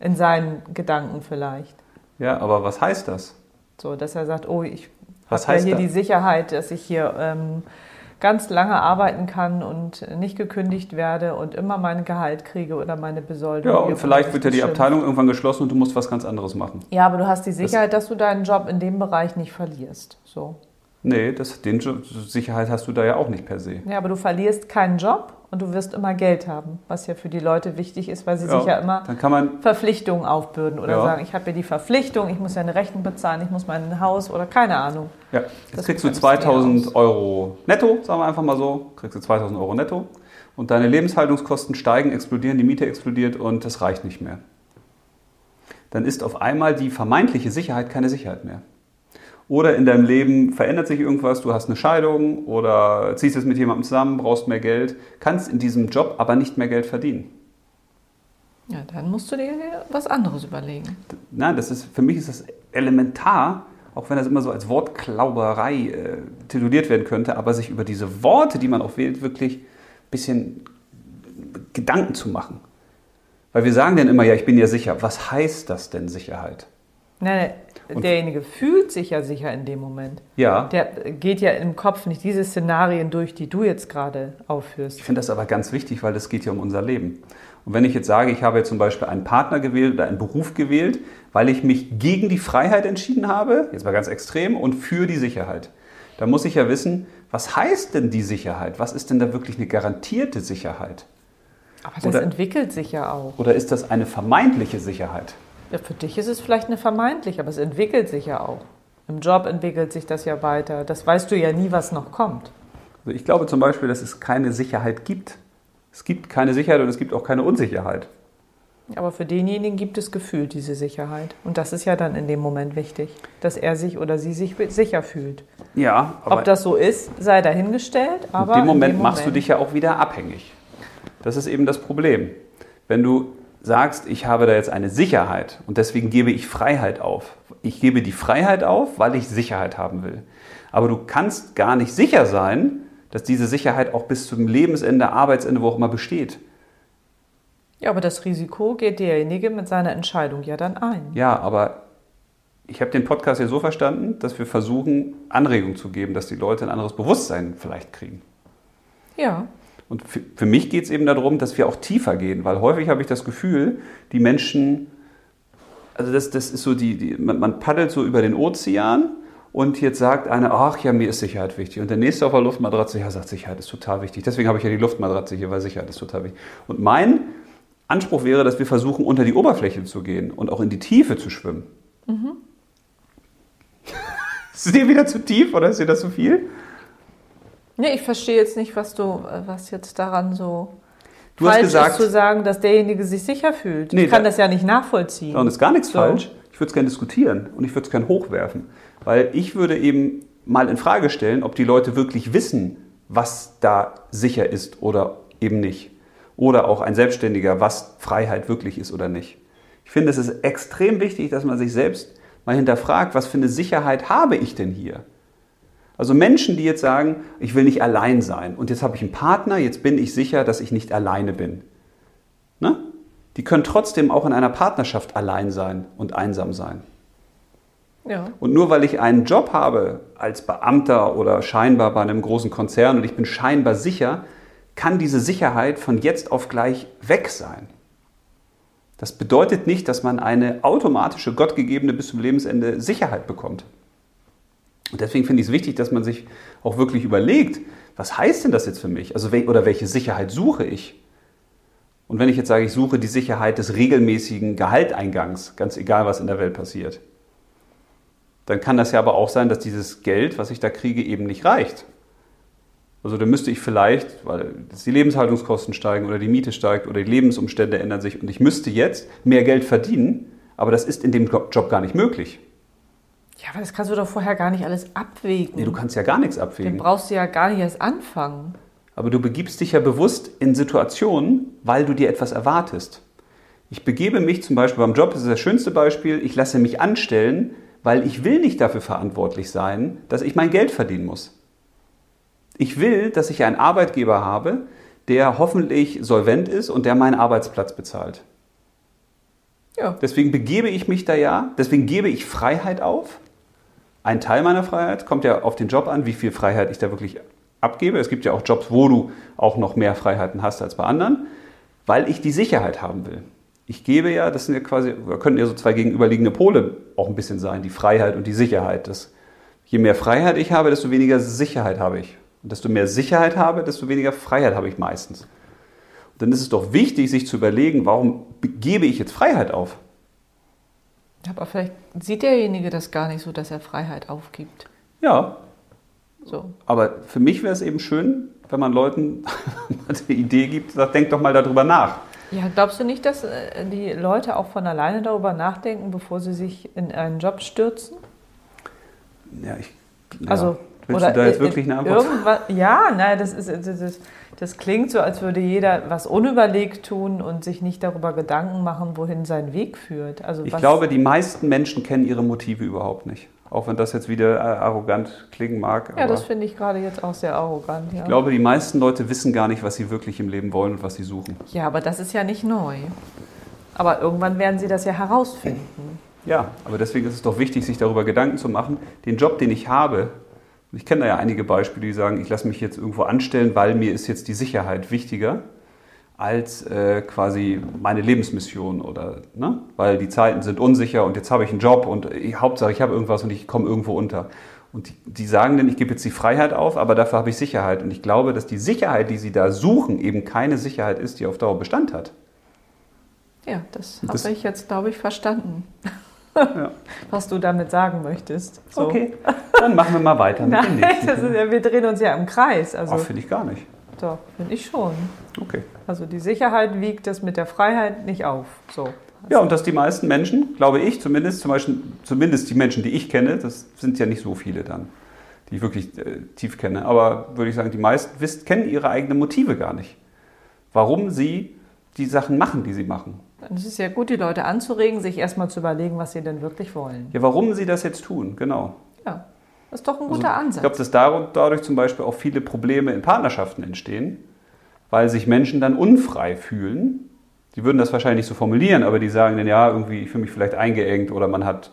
Speaker 2: In seinen Gedanken vielleicht.
Speaker 1: ja, aber was heißt das?
Speaker 2: So, dass er sagt, oh, ich habe ja hier
Speaker 1: das?
Speaker 2: die Sicherheit, dass ich hier ähm, ganz lange arbeiten kann und nicht gekündigt werde und immer mein Gehalt kriege oder meine Besoldung.
Speaker 1: Ja, und vielleicht wird ja die
Speaker 2: bestimmt.
Speaker 1: Abteilung irgendwann geschlossen und du musst was ganz anderes machen.
Speaker 2: Ja, aber du hast die Sicherheit, dass du deinen Job in dem Bereich nicht verlierst. So.
Speaker 1: Nee, das, den Jo- Sicherheit hast du da ja auch nicht per se.
Speaker 2: Ja, aber du verlierst keinen Job und du wirst immer Geld haben, was ja für die Leute wichtig ist, weil sie
Speaker 1: Ja,
Speaker 2: sich ja immer
Speaker 1: Dann kann man
Speaker 2: Verpflichtungen aufbürden oder
Speaker 1: Ja.
Speaker 2: sagen, ich habe ja die Verpflichtung, ich muss ja eine Rechnung bezahlen, ich muss mein Haus oder keine Ahnung.
Speaker 1: Ja, jetzt
Speaker 2: Das
Speaker 1: kriegst du
Speaker 2: bremst dir aus.
Speaker 1: 2000 Euro netto, sagen wir einfach mal so, kriegst du 2000 Euro netto und deine Lebenshaltungskosten steigen, explodieren, die Miete explodiert und das reicht nicht mehr. Dann ist auf einmal die vermeintliche Sicherheit keine Sicherheit mehr. Oder in deinem Leben verändert sich irgendwas, du hast eine Scheidung oder ziehst jetzt mit jemandem zusammen, brauchst mehr Geld, kannst in diesem Job aber nicht mehr Geld verdienen.
Speaker 2: Ja, dann musst du dir was anderes überlegen.
Speaker 1: Nein, das ist, für mich ist das elementar, auch wenn das immer so als Wortklauberei äh, tituliert werden könnte, aber sich über diese Worte, die man auch wählt, wirklich ein bisschen Gedanken zu machen. Weil wir sagen dann immer, ja, ich bin ja sicher. Was heißt das denn Sicherheit?
Speaker 2: Nein,
Speaker 1: Und-
Speaker 2: derjenige fühlt sich ja sicher in dem Moment.
Speaker 1: Ja,
Speaker 2: Der geht ja im Kopf nicht diese Szenarien durch, die du jetzt gerade aufführst.
Speaker 1: ich finde das aber ganz wichtig, weil das geht ja um unser Leben. Und wenn ich jetzt sage, ich habe jetzt zum Beispiel einen Partner gewählt oder einen Beruf gewählt, weil ich mich gegen die Freiheit entschieden habe, jetzt mal ganz extrem, und für die Sicherheit, dann muss ich ja wissen, was heißt denn die Sicherheit? Was ist denn da wirklich eine garantierte Sicherheit?
Speaker 2: Aber das
Speaker 1: Oder-
Speaker 2: entwickelt sich ja auch.
Speaker 1: Oder ist das eine vermeintliche Sicherheit?
Speaker 2: Ja, für dich ist es vielleicht eine vermeintlich, aber es entwickelt sich ja auch. Im Job entwickelt sich das ja weiter. Das weißt du ja nie, was noch kommt.
Speaker 1: Also ich glaube zum Beispiel, dass es keine Sicherheit gibt. Es gibt keine Sicherheit und es gibt auch keine Unsicherheit.
Speaker 2: Aber für denjenigen gibt es gefühlt diese Sicherheit. Und das ist ja dann in dem Moment wichtig, dass er sich oder sie sich sicher fühlt.
Speaker 1: Ja, aber
Speaker 2: Ob das so ist, sei dahingestellt. Aber
Speaker 1: in dem Moment
Speaker 2: in
Speaker 1: machst du
Speaker 2: Moment-
Speaker 1: dich ja auch wieder abhängig. Das ist eben das Problem. Wenn du sagst, ich habe da jetzt eine Sicherheit und deswegen gebe ich Freiheit auf. Ich gebe die Freiheit auf, weil ich Sicherheit haben will. Aber du kannst gar nicht sicher sein, dass diese Sicherheit auch bis zum Lebensende, Arbeitsende, wo auch immer besteht.
Speaker 2: Ja, aber das Risiko geht derjenige mit seiner Entscheidung ja dann ein.
Speaker 1: Ja, aber ich habe den Podcast ja so verstanden, dass wir versuchen, Anregungen zu geben, dass die Leute ein anderes Bewusstsein vielleicht kriegen.
Speaker 2: Ja.
Speaker 1: Und für, für mich geht es eben darum, dass wir auch tiefer gehen, weil häufig habe ich das Gefühl, die Menschen, also das, das ist so die, die man, man paddelt so über den Ozean und jetzt sagt einer, ach ja, mir ist Sicherheit wichtig. Und der nächste auf der Luftmatratze, ja, sagt, Sicherheit ist total wichtig. Deswegen habe ich ja die Luftmatratze hier, weil Sicherheit ist total wichtig. Und mein Anspruch wäre, dass wir versuchen, unter die Oberfläche zu gehen und auch in die Tiefe zu schwimmen. (laughs) ist es dir wieder zu tief oder ist dir das zu viel?
Speaker 2: Nee, ich verstehe jetzt nicht, was du, äh, was jetzt daran so
Speaker 1: Du hast
Speaker 2: falsch
Speaker 1: gesagt-
Speaker 2: ist zu sagen, dass derjenige sich sicher fühlt.
Speaker 1: Nee,
Speaker 2: ich kann
Speaker 1: da-
Speaker 2: das ja nicht nachvollziehen.
Speaker 1: Und ist gar nichts
Speaker 2: So.
Speaker 1: falsch. Ich würde es gerne diskutieren und ich würde es gerne hochwerfen. Weil ich würde eben mal in Frage stellen, ob die Leute wirklich wissen, was da sicher ist oder eben nicht. Oder auch ein Selbstständiger, was Freiheit wirklich ist oder nicht. Ich finde, es ist extrem wichtig, dass man sich selbst mal hinterfragt, was für eine Sicherheit habe ich denn hier? Also Menschen, die jetzt sagen, ich will nicht allein sein und jetzt habe ich einen Partner, jetzt bin ich sicher, dass ich nicht alleine bin. Ne? Die können trotzdem auch in einer Partnerschaft allein sein und einsam sein. Ja. Und nur weil ich einen Job habe als Beamter oder scheinbar bei einem großen Konzern und ich bin scheinbar sicher, kann diese Sicherheit von jetzt auf gleich weg sein. Das bedeutet nicht, dass man eine automatische, gottgegebene bis zum Lebensende Sicherheit bekommt. Und deswegen finde ich es wichtig, dass man sich auch wirklich überlegt, was heißt denn das jetzt für mich? Also, oder welche Sicherheit suche ich? Und wenn ich jetzt sage, ich suche die Sicherheit des regelmäßigen Gehalteingangs, ganz egal, was in der Welt passiert, dann kann das ja aber auch sein, dass dieses Geld, was ich da kriege, eben nicht reicht. Also dann müsste ich vielleicht, weil die Lebenshaltungskosten steigen oder die Miete steigt oder die Lebensumstände ändern sich und ich müsste jetzt mehr Geld verdienen, aber das ist in dem Job gar nicht möglich.
Speaker 2: Ja, aber das kannst du doch vorher gar nicht alles abwägen.
Speaker 1: Nee, du kannst ja gar nichts abwägen.
Speaker 2: Dann brauchst du ja gar nicht erst anfangen.
Speaker 1: Aber du begibst dich ja bewusst in Situationen, weil du dir etwas erwartest. Ich begebe mich zum Beispiel beim Job, das ist das schönste Beispiel, ich lasse mich anstellen, weil ich will nicht dafür verantwortlich sein, dass ich mein Geld verdienen muss. Ich will, dass ich einen Arbeitgeber habe, der hoffentlich solvent ist und der meinen Arbeitsplatz bezahlt. Ja. Deswegen begebe ich mich da ja, deswegen gebe ich Freiheit auf. Ein Teil meiner Freiheit kommt ja auf den Job an, wie viel Freiheit ich da wirklich abgebe. Es gibt ja auch Jobs, wo du auch noch mehr Freiheiten hast als bei anderen, weil ich die Sicherheit haben will. Ich gebe ja, das sind ja quasi, könnten ja so zwei gegenüberliegende Pole auch ein bisschen sein, die Freiheit und die Sicherheit. Das, je mehr Freiheit ich habe, desto weniger Sicherheit habe ich. Und desto mehr Sicherheit habe, desto weniger Freiheit habe ich meistens. Und dann ist es doch wichtig, sich zu überlegen, warum gebe ich jetzt Freiheit auf?
Speaker 2: Aber vielleicht sieht derjenige das gar nicht so, dass er Freiheit aufgibt.
Speaker 1: Ja. So. Aber für mich wäre es eben schön, wenn man Leuten (laughs) eine Idee gibt, sagt, denk doch mal darüber nach.
Speaker 2: Ja, glaubst du nicht, dass äh, die Leute auch von alleine darüber nachdenken, bevor sie sich in einen Job stürzen?
Speaker 1: Ja, ich. Ja. Also, Willst Oder du da jetzt wirklich eine
Speaker 2: Antwort? Irgendwas, ja, nein, das, ist, das, ist, das klingt so, als würde jeder was unüberlegt tun und sich nicht darüber Gedanken machen, wohin sein Weg führt.
Speaker 1: Also ich glaube, die meisten Menschen kennen ihre Motive überhaupt nicht. Auch wenn das jetzt wieder äh, arrogant klingen mag.
Speaker 2: Ja, das finde ich gerade jetzt auch sehr arrogant.
Speaker 1: Ja. Ich glaube, die meisten Leute wissen gar nicht, was sie wirklich im Leben wollen und was sie suchen.
Speaker 2: Ja, aber das ist ja nicht neu. Aber irgendwann werden sie das ja herausfinden.
Speaker 1: Ja, aber deswegen ist es doch wichtig, sich darüber Gedanken zu machen. Den Job, den ich habe, ich kenne da ja einige Beispiele, die sagen, ich lasse mich jetzt irgendwo anstellen, weil mir ist jetzt die Sicherheit wichtiger als äh, quasi meine Lebensmission oder ne? weil die Zeiten sind unsicher und jetzt habe ich einen Job und ich, Hauptsache ich habe irgendwas und ich komme irgendwo unter. Und die, die sagen dann, ich gebe jetzt die Freiheit auf, aber dafür habe ich Sicherheit. Und ich glaube, dass die Sicherheit, die sie da suchen, eben keine Sicherheit ist, die auf Dauer Bestand hat.
Speaker 2: Ja, das, das habe ich jetzt, glaube ich, verstanden ja. (laughs) was du damit sagen möchtest.
Speaker 1: So. Okay, dann machen wir mal weiter mit
Speaker 2: Nein, dem nächsten. Ist, wir drehen uns ja im Kreis.
Speaker 1: Also, finde ich gar nicht.
Speaker 2: Doch, finde ich schon.
Speaker 1: Okay.
Speaker 2: Also die Sicherheit wiegt das mit der Freiheit nicht auf. So.
Speaker 1: Ja, und dass die meisten Menschen, glaube ich zumindest, zum Beispiel, zumindest die Menschen, die ich kenne, das sind ja nicht so viele dann, die ich wirklich äh, tief kenne, aber würde ich sagen, die meisten wisst, kennen ihre eigenen Motive gar nicht. Warum sie die Sachen machen, die sie machen.
Speaker 2: Dann ist es ja gut, die Leute anzuregen, sich erstmal zu überlegen, was sie denn wirklich wollen.
Speaker 1: Ja, warum sie das jetzt tun, genau.
Speaker 2: Ja, das ist doch ein guter also, Ansatz.
Speaker 1: Ich glaube, dass dadurch zum Beispiel auch viele Probleme in Partnerschaften entstehen, weil sich Menschen dann unfrei fühlen. Die würden das wahrscheinlich nicht so formulieren, aber die sagen dann, ja, irgendwie, ich fühle mich vielleicht eingeengt oder man hat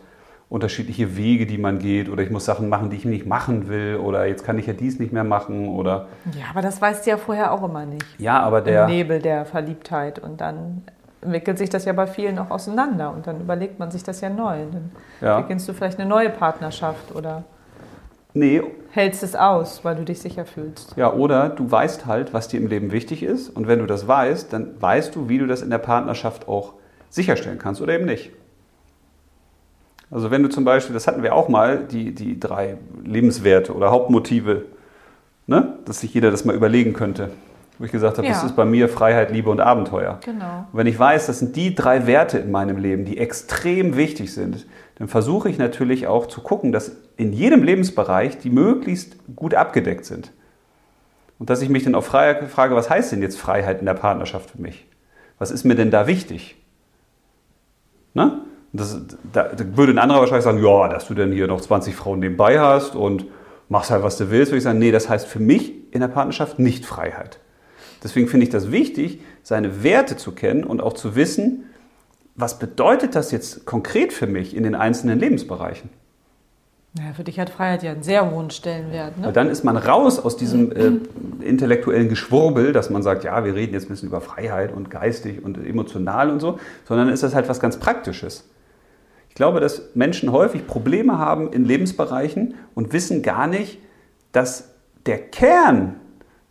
Speaker 1: unterschiedliche Wege, die man geht oder ich muss Sachen machen, die ich nicht machen will oder jetzt kann ich ja dies nicht mehr machen oder...
Speaker 2: Ja, aber das weißt du ja vorher auch immer nicht.
Speaker 1: Ja, aber der...
Speaker 2: Im Nebel der Verliebtheit und dann entwickelt sich das ja bei vielen auch auseinander und dann überlegt man sich das ja neu. Dann ja. beginnst du vielleicht eine neue Partnerschaft oder
Speaker 1: nee.
Speaker 2: hältst es aus, weil du dich sicher fühlst.
Speaker 1: Ja, oder du weißt halt, was dir im Leben wichtig ist und wenn du das weißt, dann weißt du, wie du das in der Partnerschaft auch sicherstellen kannst oder eben nicht. Also wenn du zum Beispiel, das hatten wir auch mal, die, die drei Lebenswerte oder Hauptmotive, ne? dass sich jeder das mal überlegen könnte. Wo ich gesagt habe,
Speaker 2: Ja.
Speaker 1: das ist bei mir Freiheit, Liebe und Abenteuer.
Speaker 2: Genau.
Speaker 1: Und wenn ich weiß, das sind die drei Werte in meinem Leben, die extrem wichtig sind, dann versuche ich natürlich auch zu gucken, dass in jedem Lebensbereich die möglichst gut abgedeckt sind. Und dass ich mich dann auch frage, was heißt denn jetzt Freiheit in der Partnerschaft für mich? Was ist mir denn da wichtig? Ne? Das, da, da würde ein anderer wahrscheinlich sagen, ja, dass du denn hier noch 20 Frauen nebenbei hast und machst halt, was du willst. Würde ich sagen, nee, das heißt für mich in der Partnerschaft nicht Freiheit. Deswegen finde ich das wichtig, seine Werte zu kennen und auch zu wissen, was bedeutet das jetzt konkret für mich in den einzelnen Lebensbereichen.
Speaker 2: Ja, für dich hat Freiheit ja einen sehr hohen Stellenwert. Ne?
Speaker 1: dann ist man raus aus diesem äh, intellektuellen Geschwurbel, dass man sagt, ja, wir reden jetzt ein bisschen über Freiheit und geistig und emotional und so, sondern ist das halt was ganz Praktisches. Ich glaube, dass Menschen häufig Probleme haben in Lebensbereichen und wissen gar nicht, dass der Kern,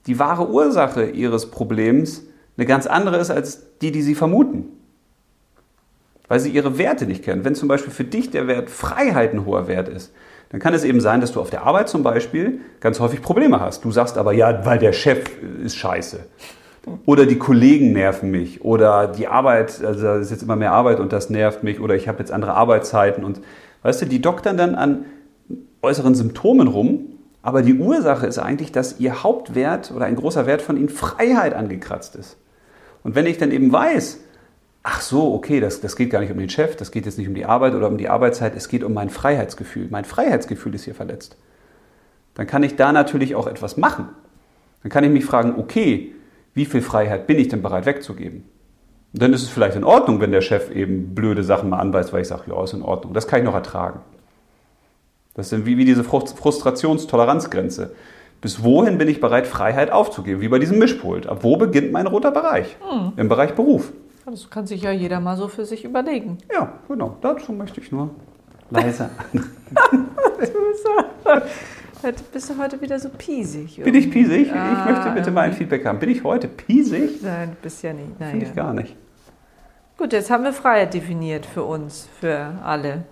Speaker 1: die wahre Ursache ihres Problems eine ganz andere ist als die, die sie vermuten. Weil sie ihre Werte nicht kennen. Wenn zum Beispiel für dich der Wert Freiheit ein hoher Wert ist, dann kann es eben sein, dass du auf der Arbeit zum Beispiel ganz häufig Probleme hast. Du sagst aber, ja, weil der Chef ist scheiße. Oder die Kollegen nerven mich. Oder die Arbeit, also es ist jetzt immer mehr Arbeit und das nervt mich. Oder ich habe jetzt andere Arbeitszeiten. Und weißt du, die doktern dann an äußeren Symptomen rum. Aber die Ursache ist eigentlich, dass ihr Hauptwert oder ein großer Wert von ihnen Freiheit angekratzt ist. Und wenn ich dann eben weiß, ach so, okay, das, das geht gar nicht um den Chef, das geht jetzt nicht um die Arbeit oder um die Arbeitszeit, es geht um mein Freiheitsgefühl. Mein Freiheitsgefühl ist hier verletzt. Dann kann ich da natürlich auch etwas machen. Dann kann ich mich fragen, okay, wie viel Freiheit bin ich denn bereit wegzugeben? Und dann ist es vielleicht in Ordnung, wenn der Chef eben blöde Sachen mal anweist, weil ich sage, ja, ist in Ordnung. Das kann ich noch ertragen. Das ist wie, wie diese Frust- Frustrationstoleranzgrenze. Bis wohin bin ich bereit, Freiheit aufzugeben? Wie bei diesem Mischpult. Ab wo beginnt mein roter Bereich? Im Bereich Beruf.
Speaker 2: Das kann sich ja jeder mal so für sich überlegen.
Speaker 1: Ja, genau. Dazu möchte ich nur leise. (laughs) (laughs)
Speaker 2: Heute bist du heute wieder so piesig.
Speaker 1: Bin ich piesig? Ich
Speaker 2: Ah,
Speaker 1: möchte bitte mal ein Feedback haben. Bin ich heute piesig?
Speaker 2: Nein, du bist ja nicht.
Speaker 1: Finde
Speaker 2: Naja.
Speaker 1: ich gar nicht.
Speaker 2: Gut, jetzt haben wir Freiheit definiert für uns, für alle.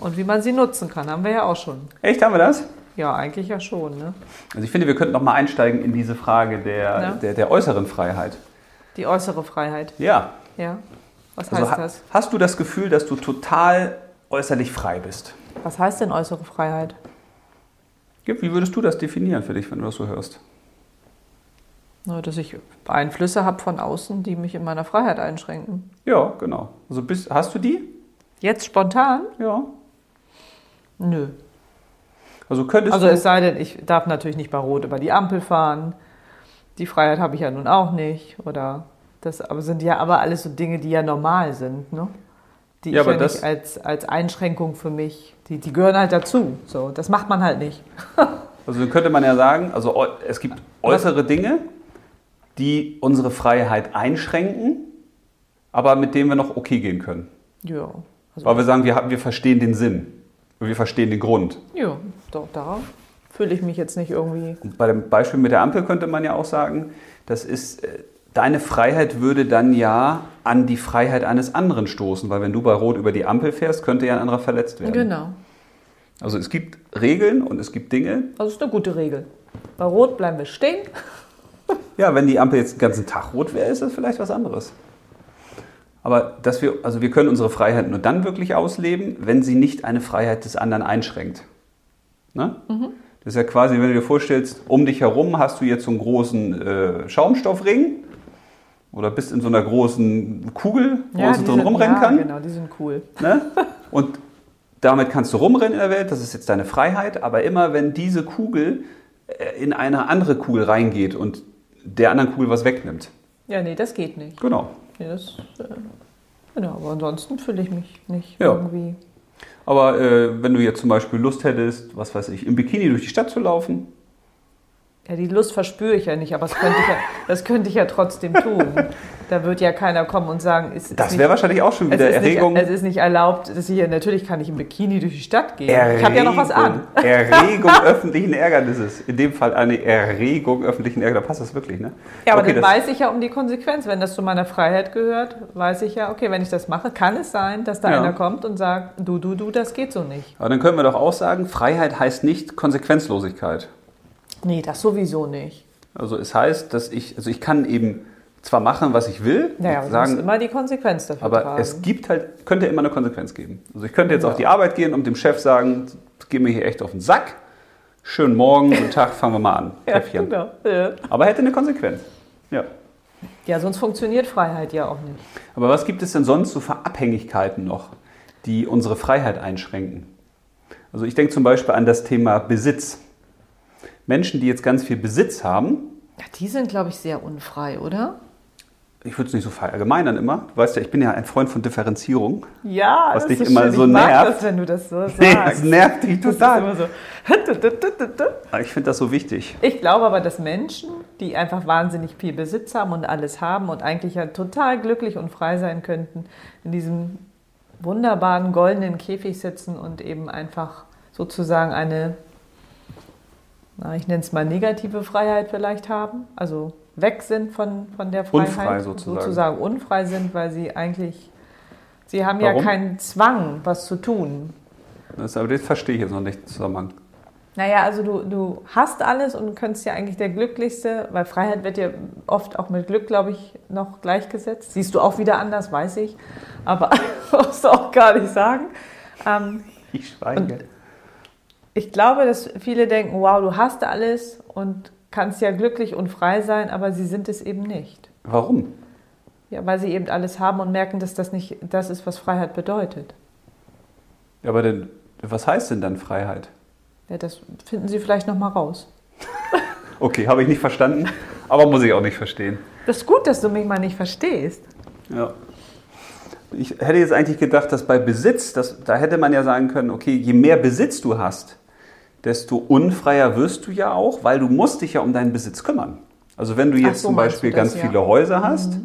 Speaker 2: Und wie man sie nutzen kann, haben wir ja auch schon.
Speaker 1: Echt, haben wir das?
Speaker 2: Ja, eigentlich ja schon. Ne?
Speaker 1: Also ich finde, wir könnten noch mal einsteigen in diese Frage der,
Speaker 2: Ja.
Speaker 1: der, der äußeren Freiheit.
Speaker 2: Die äußere Freiheit.
Speaker 1: Ja.
Speaker 2: Ja. Was
Speaker 1: Also
Speaker 2: heißt das?
Speaker 1: hast du das Gefühl, dass du total äußerlich frei bist?
Speaker 2: Was heißt denn äußere Freiheit?
Speaker 1: Wie würdest du das definieren für dich, wenn du das so hörst?
Speaker 2: Dass ich Einflüsse habe von außen, die mich in meiner Freiheit einschränken.
Speaker 1: Ja, genau. Also bist, hast du die?
Speaker 2: Jetzt spontan?
Speaker 1: Ja.
Speaker 2: Nö.
Speaker 1: Also könntest
Speaker 2: Also es sei denn, ich darf natürlich nicht bei Rot über die Ampel fahren. Die Freiheit habe ich ja nun auch nicht. Oder das aber sind ja aber alles so Dinge, die ja normal sind, ne? Die
Speaker 1: Ja,
Speaker 2: ich
Speaker 1: aber
Speaker 2: ja
Speaker 1: das-
Speaker 2: nicht als, als Einschränkung für mich, die, die gehören halt dazu. So, das macht man halt nicht. (laughs)
Speaker 1: Also könnte man ja sagen, also es gibt äußere Dinge, die unsere Freiheit einschränken, aber mit denen wir noch okay gehen können.
Speaker 2: Ja. Also,
Speaker 1: Weil wir sagen, wir, haben- wir verstehen den Sinn. Wir verstehen den Grund.
Speaker 2: ja, doch, darauf fühle ich mich jetzt nicht irgendwie.
Speaker 1: Und bei dem Beispiel mit der Ampel könnte man ja auch sagen, das ist, äh, deine Freiheit würde dann ja an die Freiheit eines anderen stoßen, weil wenn du bei Rot über die Ampel fährst, könnte ja ein anderer verletzt werden.
Speaker 2: Genau.
Speaker 1: Also es gibt Regeln und es gibt Dinge.
Speaker 2: Also ist eine gute Regel. Bei Rot bleiben wir stehen.
Speaker 1: Ja, wenn die Ampel jetzt den ganzen Tag rot wäre, ist das vielleicht was anderes. Aber dass wir, also wir können unsere Freiheit nur dann wirklich ausleben, wenn sie nicht eine Freiheit des anderen einschränkt. Ne? Das ist ja quasi, wenn du dir vorstellst, um dich herum hast du jetzt so einen großen äh, Schaumstoffring oder bist in so einer großen Kugel, wo man so
Speaker 2: die
Speaker 1: drin rumrennen
Speaker 2: ja,
Speaker 1: kann.
Speaker 2: Genau, die sind cool.
Speaker 1: Ne? (laughs) Und damit kannst du rumrennen in der Welt, das ist jetzt deine Freiheit, aber immer wenn diese Kugel äh, in eine andere Kugel reingeht und der anderen Kugel was wegnimmt.
Speaker 2: Ja, nee, das geht nicht.
Speaker 1: Genau.
Speaker 2: Nee, das, äh, genau, aber ansonsten fühle ich mich nicht
Speaker 1: Ja.
Speaker 2: irgendwie.
Speaker 1: Aber äh, wenn du jetzt zum Beispiel Lust hättest, was weiß ich, im Bikini durch die Stadt zu laufen,
Speaker 2: Ja, die Lust verspüre ich ja nicht, aber das könnte ich ja, das könnte ich ja trotzdem tun. (laughs) Da wird ja keiner kommen und sagen, es ist
Speaker 1: das
Speaker 2: nicht-
Speaker 1: wäre wahrscheinlich auch schon
Speaker 2: es
Speaker 1: wieder
Speaker 2: ist,
Speaker 1: Erregung.
Speaker 2: nicht, es ist nicht erlaubt, dass ich hier, natürlich kann ich im Bikini durch die Stadt gehen. Ich habe ja noch was an.
Speaker 1: Erregung öffentlichen Ärgernisses. In dem Fall eine Erregung öffentlichen Ärgernisses. Da passt das wirklich, ne?
Speaker 2: Ja, aber
Speaker 1: Okay,
Speaker 2: dann weiß ich ja um die Konsequenz. Wenn das zu meiner Freiheit gehört, weiß ich ja, okay, wenn ich das mache, kann es sein, dass da
Speaker 1: Ja.
Speaker 2: einer kommt und sagt, du, du, du, das geht so nicht.
Speaker 1: Aber dann können wir doch auch sagen, Freiheit heißt nicht Konsequenzlosigkeit.
Speaker 2: Nee, das sowieso nicht.
Speaker 1: Also es heißt, dass ich, also ich kann eben zwar machen, was ich will,
Speaker 2: Naja, du
Speaker 1: sagen,
Speaker 2: immer die Konsequenz dafür
Speaker 1: aber
Speaker 2: tragen.
Speaker 1: es gibt halt, könnte immer eine Konsequenz geben. Also ich könnte jetzt auf die Arbeit gehen und dem Chef sagen, geh mir hier echt auf den Sack. Schönen Morgen, guten Tag, fangen wir mal an. (laughs)
Speaker 2: ja, genau. ja.
Speaker 1: Aber hätte eine Konsequenz. Ja.
Speaker 2: ja, sonst funktioniert Freiheit ja auch nicht.
Speaker 1: Aber was gibt es denn sonst so für Abhängigkeiten noch, die unsere Freiheit einschränken? Also ich denke zum Beispiel an das Thema Besitz. Menschen, die jetzt ganz viel Besitz haben,
Speaker 2: Ja, die sind, glaube ich, sehr unfrei, oder?
Speaker 1: Ich würde es nicht so verallgemeinern immer. Du weißt ja, ich bin ja ein Freund von Differenzierung.
Speaker 2: Ja,
Speaker 1: Was
Speaker 2: das
Speaker 1: dich
Speaker 2: ist
Speaker 1: immer
Speaker 2: schön.
Speaker 1: so
Speaker 2: ich mag
Speaker 1: nervt.
Speaker 2: Das, wenn du das so sagst. (laughs)
Speaker 1: Nee, das nervt dich total.
Speaker 2: so.
Speaker 1: Ich finde das so wichtig.
Speaker 2: Ich glaube aber, dass Menschen, die einfach wahnsinnig viel Besitz haben und alles haben und eigentlich ja total glücklich und frei sein könnten, in diesem wunderbaren goldenen Käfig sitzen und eben einfach sozusagen eine, na, ich nenne es mal negative Freiheit vielleicht haben, also weg sind von, von der Freiheit.
Speaker 1: Unfrei sozusagen.
Speaker 2: Sozusagen unfrei sind, weil sie eigentlich, sie haben ja
Speaker 1: Warum?
Speaker 2: keinen Zwang, was zu tun.
Speaker 1: Das, aber das verstehe ich jetzt noch nicht, Zusammenhang.
Speaker 2: Naja, also du, du hast alles und könntest ja eigentlich der Glücklichste, weil Freiheit wird ja oft auch mit Glück, glaube ich, noch gleichgesetzt. Siehst du auch wieder anders, weiß ich. Aber (laughs) musst du auch gar nicht sagen. Ähm,
Speaker 1: Ich schweige.
Speaker 2: ich glaube, dass viele denken, wow, du hast alles und kannst ja glücklich und frei sein, aber sie sind es eben nicht.
Speaker 1: Warum?
Speaker 2: Ja, weil sie eben alles haben und merken, dass das nicht das ist, was Freiheit bedeutet.
Speaker 1: Ja, aber denn, was heißt denn dann Freiheit?
Speaker 2: Ja, das finden sie vielleicht noch mal raus. (laughs)
Speaker 1: Okay, habe ich nicht verstanden, aber muss ich auch nicht verstehen.
Speaker 2: Das ist gut, dass du mich mal nicht verstehst.
Speaker 1: Ja. Ich hätte jetzt eigentlich gedacht, dass bei Besitz, das, da hätte man ja sagen können, okay, je mehr Besitz du hast, desto unfreier wirst du ja auch, weil du musst dich ja um deinen Besitz kümmern. Also wenn du jetzt
Speaker 2: so,
Speaker 1: zum Beispiel
Speaker 2: das,
Speaker 1: ganz
Speaker 2: ja. Mhm.
Speaker 1: viele Häuser hast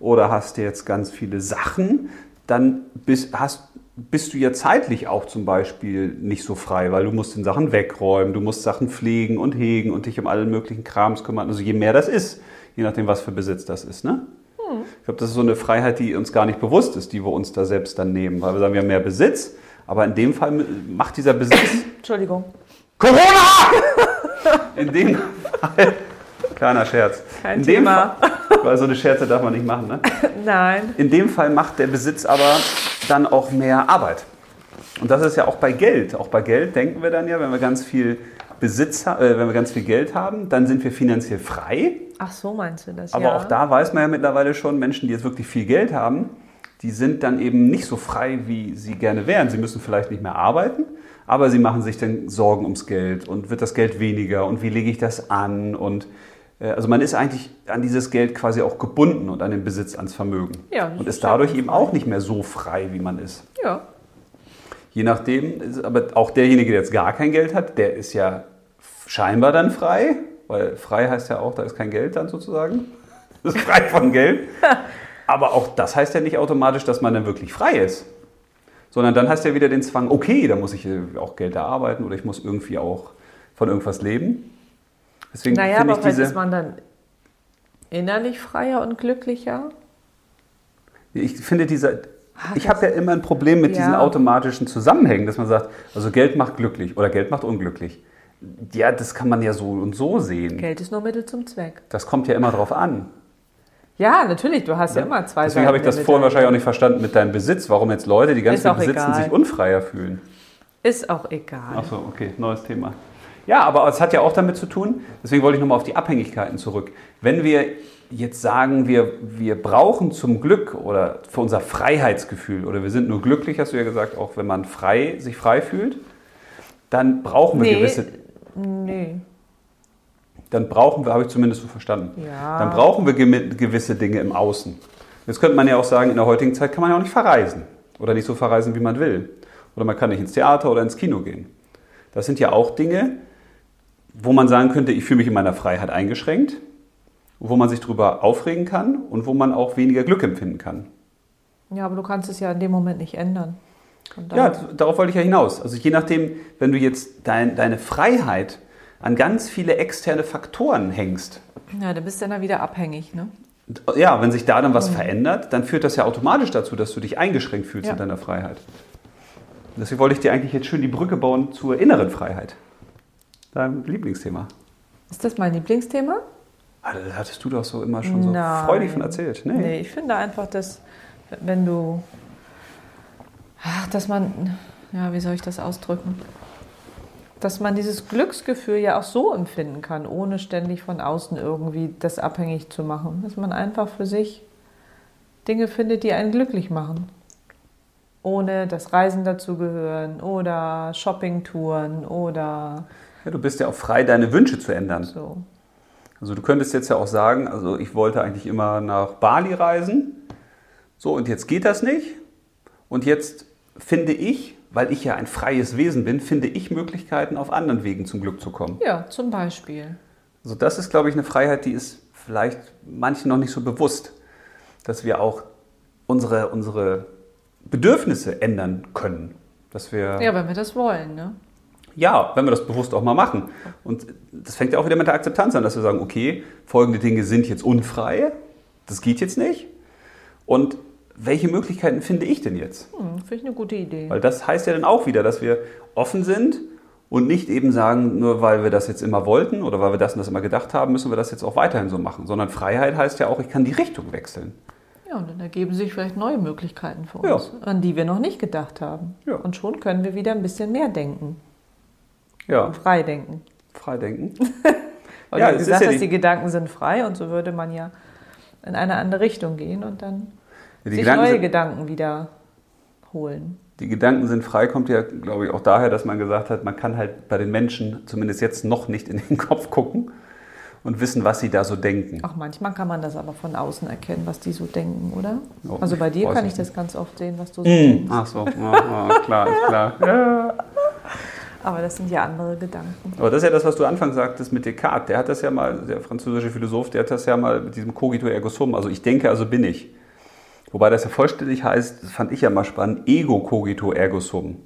Speaker 1: oder hast jetzt ganz viele Sachen, dann bist, hast, bist du ja zeitlich auch zum Beispiel nicht so frei, weil du musst den Sachen wegräumen, du musst Sachen pflegen und hegen und dich um allen möglichen Krams kümmern. Also je mehr das ist, je nachdem, was für Besitz das ist, ne? Ich glaube, das ist so eine Freiheit, die uns gar nicht bewusst ist, die wir uns da selbst dann nehmen, weil wir sagen, wir haben mehr Besitz, aber in dem Fall macht dieser Besitz
Speaker 2: Entschuldigung.
Speaker 1: Corona! (laughs) In dem Fall, kleiner Scherz.
Speaker 2: Kein
Speaker 1: in dem
Speaker 2: Thema.
Speaker 1: Fall, weil so eine Scherze darf man nicht machen, ne? (laughs)
Speaker 2: Nein.
Speaker 1: In dem Fall macht der Besitz aber dann auch mehr Arbeit. Und das ist ja auch bei Geld. Auch bei Geld denken wir dann ja, wenn wir ganz viel Besitz, äh, wenn wir ganz viel Geld haben, dann sind wir finanziell frei.
Speaker 2: Ach so meinst du das?
Speaker 1: Aber
Speaker 2: ja.
Speaker 1: auch da weiß man ja mittlerweile schon, Menschen, die jetzt wirklich viel Geld haben, die sind dann eben nicht so frei, wie sie gerne wären. Sie müssen vielleicht nicht mehr arbeiten, aber sie machen sich dann Sorgen ums Geld und wird das Geld weniger und wie lege ich das an und äh, also man ist eigentlich an dieses Geld quasi auch gebunden und an den Besitz, ans Vermögen.
Speaker 2: Ja,
Speaker 1: und
Speaker 2: ist
Speaker 1: dadurch eben auch nicht mehr so frei, wie man ist.
Speaker 2: Ja.
Speaker 1: Je nachdem, aber auch derjenige, der jetzt gar kein Geld hat, der ist ja scheinbar dann frei, weil frei heißt ja auch, da ist kein Geld dann sozusagen. Das ist frei von Geld. (laughs) Aber auch das heißt ja nicht automatisch, dass man dann wirklich frei ist. Sondern dann hast du ja wieder den Zwang, okay, da muss ich äh, auch Geld erarbeiten oder ich muss irgendwie auch von irgendwas leben. Deswegen
Speaker 2: Naja, aber
Speaker 1: ich
Speaker 2: vielleicht ist
Speaker 1: diese.
Speaker 2: man dann innerlich freier und glücklicher.
Speaker 1: Ich finde diese.
Speaker 2: Ah,
Speaker 1: Ich habe ja immer ein Problem mit
Speaker 2: Ja.
Speaker 1: diesen automatischen Zusammenhängen, dass man sagt, also Geld macht glücklich oder Geld macht unglücklich. Ja, das kann man ja so und so sehen.
Speaker 2: Geld ist nur Mittel zum Zweck.
Speaker 1: Das kommt ja immer drauf an.
Speaker 2: Ja, natürlich, du hast ja, immer zwei
Speaker 1: Deswegen habe ich das vorhin wahrscheinlich auch nicht verstanden mit deinem Besitz, warum jetzt Leute, die ganz viel besitzen,
Speaker 2: egal.
Speaker 1: sich unfreier fühlen.
Speaker 2: Ist auch egal.
Speaker 1: Ach so, okay, neues Thema. Ja, aber es hat ja auch damit zu tun, deswegen wollte ich nochmal auf die Abhängigkeiten zurück. Wenn wir jetzt sagen, wir, wir brauchen zum Glück oder für unser Freiheitsgefühl oder wir sind nur glücklich, hast du ja gesagt, auch wenn man frei, sich frei fühlt, dann brauchen wir
Speaker 2: Nee.
Speaker 1: gewisse,
Speaker 2: Nee.
Speaker 1: Dann brauchen wir, habe ich zumindest so verstanden,
Speaker 2: Ja.
Speaker 1: dann brauchen wir gewisse Dinge im Außen. Jetzt könnte man ja auch sagen, in der heutigen Zeit kann man ja auch nicht verreisen oder nicht so verreisen, wie man will. Oder man kann nicht ins Theater oder ins Kino gehen. Das sind ja auch Dinge, wo man sagen könnte, ich fühle mich in meiner Freiheit eingeschränkt, wo man sich darüber aufregen kann und wo man auch weniger Glück empfinden kann.
Speaker 2: Ja, aber du kannst es ja in dem Moment nicht ändern.
Speaker 1: Ja, darauf wollte ich ja hinaus. Also je nachdem, wenn du jetzt dein, deine Freiheit an ganz viele externe Faktoren hängst,
Speaker 2: ja, dann bist du dann wieder abhängig, ne?
Speaker 1: ja, wenn sich da dann was verändert, dann führt das ja automatisch dazu, dass du dich eingeschränkt fühlst
Speaker 2: Ja.
Speaker 1: in deiner Freiheit. Deswegen wollte ich dir eigentlich jetzt schön die Brücke bauen zur inneren Freiheit. Dein Lieblingsthema.
Speaker 2: Ist das mein Lieblingsthema?
Speaker 1: Ah, Das hattest du doch so immer schon so
Speaker 2: Nein.
Speaker 1: freudig von erzählt. Nee.
Speaker 2: Nee, ich finde einfach, dass wenn du, ach, dass man, ja, wie soll ich das ausdrücken? Dass man dieses Glücksgefühl ja auch so empfinden kann, ohne ständig von außen irgendwie das abhängig zu machen. Dass man einfach für sich Dinge findet, die einen glücklich machen. Ohne dass Reisen dazugehören oder Shoppingtouren oder
Speaker 1: Ja, du bist ja auch frei, deine Wünsche zu ändern.
Speaker 2: so.
Speaker 1: Also du könntest jetzt ja auch sagen, also ich wollte eigentlich immer nach Bali reisen. So, und jetzt geht das nicht. Und jetzt finde ich, weil ich ja ein freies Wesen bin, finde ich Möglichkeiten, auf anderen Wegen zum Glück zu kommen.
Speaker 2: Ja, zum Beispiel.
Speaker 1: Also das ist, glaube ich, eine Freiheit, die ist vielleicht manchen noch nicht so bewusst, dass wir auch unsere, unsere Bedürfnisse ändern können. Dass wir,
Speaker 2: Ja, wenn wir das wollen, ne?
Speaker 1: ja, wenn wir das bewusst auch mal machen. Und das fängt ja auch wieder mit der Akzeptanz an, dass wir sagen, okay, folgende Dinge sind jetzt unfrei, das geht jetzt nicht. Und welche Möglichkeiten finde ich denn jetzt?
Speaker 2: Hm, Finde ich eine gute Idee.
Speaker 1: Weil das heißt ja dann auch wieder, dass wir offen sind und nicht eben sagen, nur weil wir das jetzt immer wollten oder weil wir das und das immer gedacht haben, müssen wir das jetzt auch weiterhin so machen. Sondern Freiheit heißt ja auch, ich kann die Richtung wechseln.
Speaker 2: Ja, und dann ergeben sich vielleicht neue Möglichkeiten für
Speaker 1: Ja.
Speaker 2: uns, an die wir noch nicht gedacht haben.
Speaker 1: Ja.
Speaker 2: Und schon können wir wieder ein bisschen mehr denken
Speaker 1: Ja,
Speaker 2: und frei denken.
Speaker 1: Freidenken. (laughs)
Speaker 2: Weil
Speaker 1: Ja,
Speaker 2: du gesagt
Speaker 1: ja
Speaker 2: hast,
Speaker 1: die
Speaker 2: Gedanken sind frei und so würde man ja in eine andere Richtung gehen und dann
Speaker 1: Die
Speaker 2: sich
Speaker 1: Gedanken,
Speaker 2: neue
Speaker 1: sind,
Speaker 2: Gedanken wieder holen.
Speaker 1: die Gedanken sind frei, kommt ja, glaube ich, auch daher, dass man gesagt hat, man kann halt bei den Menschen zumindest jetzt noch nicht in den (laughs) Kopf gucken und wissen, was sie da so denken.
Speaker 2: Auch manchmal kann man das aber von außen erkennen, was die so denken, oder?
Speaker 1: Oh,
Speaker 2: also bei dir kann
Speaker 1: ich
Speaker 2: das ganz oft sehen, was du so
Speaker 1: Mm.
Speaker 2: denkst.
Speaker 1: Ach so, ja, ja, klar, ist klar. (laughs) Ja.
Speaker 2: Aber das sind ja andere Gedanken.
Speaker 1: Aber das ist ja das, was du anfangs sagtest mit Descartes. Der hat das ja mal, der französische Philosoph, der hat das ja mal mit diesem Cogito ergo sum, also ich denke, also bin ich. Wobei das ja vollständig heißt, das fand ich ja mal spannend, ego cogito ergo sum.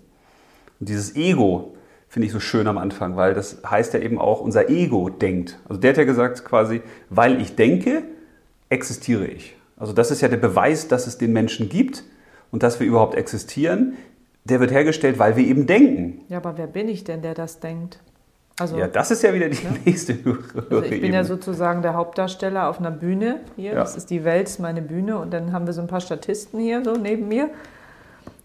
Speaker 1: Und dieses Ego finde ich so schön am Anfang, weil das heißt ja eben auch, unser Ego denkt. Also der hat ja gesagt quasi, weil ich denke, existiere ich. Also das ist ja der Beweis, dass es den Menschen gibt und dass wir überhaupt existieren. Der wird hergestellt, weil wir eben denken.
Speaker 2: Ja, aber wer bin ich denn, der das denkt? Also,
Speaker 1: Ja, das ist ja wieder die nächste höhere
Speaker 2: also ich bin
Speaker 1: Ebene.
Speaker 2: ja sozusagen der Hauptdarsteller auf einer Bühne hier.
Speaker 1: Ja.
Speaker 2: Das ist die Welt, ist meine Bühne. Und dann haben wir so ein paar Statisten hier so neben mir.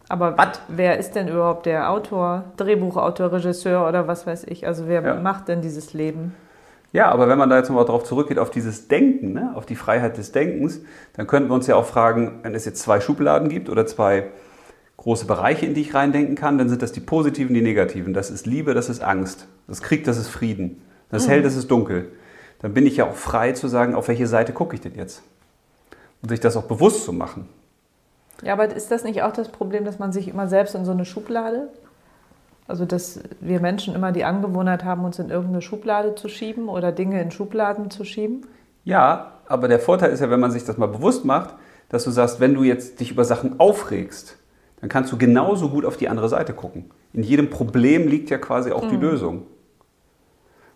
Speaker 2: Aber
Speaker 1: Was?
Speaker 2: wer ist denn überhaupt der Autor, Drehbuchautor, Regisseur oder was weiß ich? Also wer
Speaker 1: Ja.
Speaker 2: macht denn dieses Leben?
Speaker 1: Ja, aber wenn man da jetzt nochmal drauf zurückgeht, auf dieses Denken, ne, auf die Freiheit des Denkens, dann könnten wir uns ja auch fragen, wenn es jetzt zwei Schubladen gibt oder zwei große Bereiche, in die ich reindenken kann, dann sind das die positiven, die negativen. Das ist Liebe, das ist Angst. Das ist Krieg, das ist Frieden. Das ist hell, das ist dunkel. Dann bin ich ja auch frei zu sagen, auf welche Seite gucke ich denn jetzt? Und sich das auch bewusst zu machen.
Speaker 2: Ja, aber ist das nicht auch das Problem, dass man sich immer selbst in so eine Schublade, also dass wir Menschen immer die Angewohnheit haben, uns in irgendeine Schublade zu schieben oder Dinge in Schubladen zu schieben?
Speaker 1: Ja, aber der Vorteil ist ja, wenn man sich das mal bewusst macht, dass du sagst, wenn du jetzt dich über Sachen aufregst, dann kannst du genauso gut auf die andere Seite gucken. In jedem Problem liegt ja quasi auch die Lösung.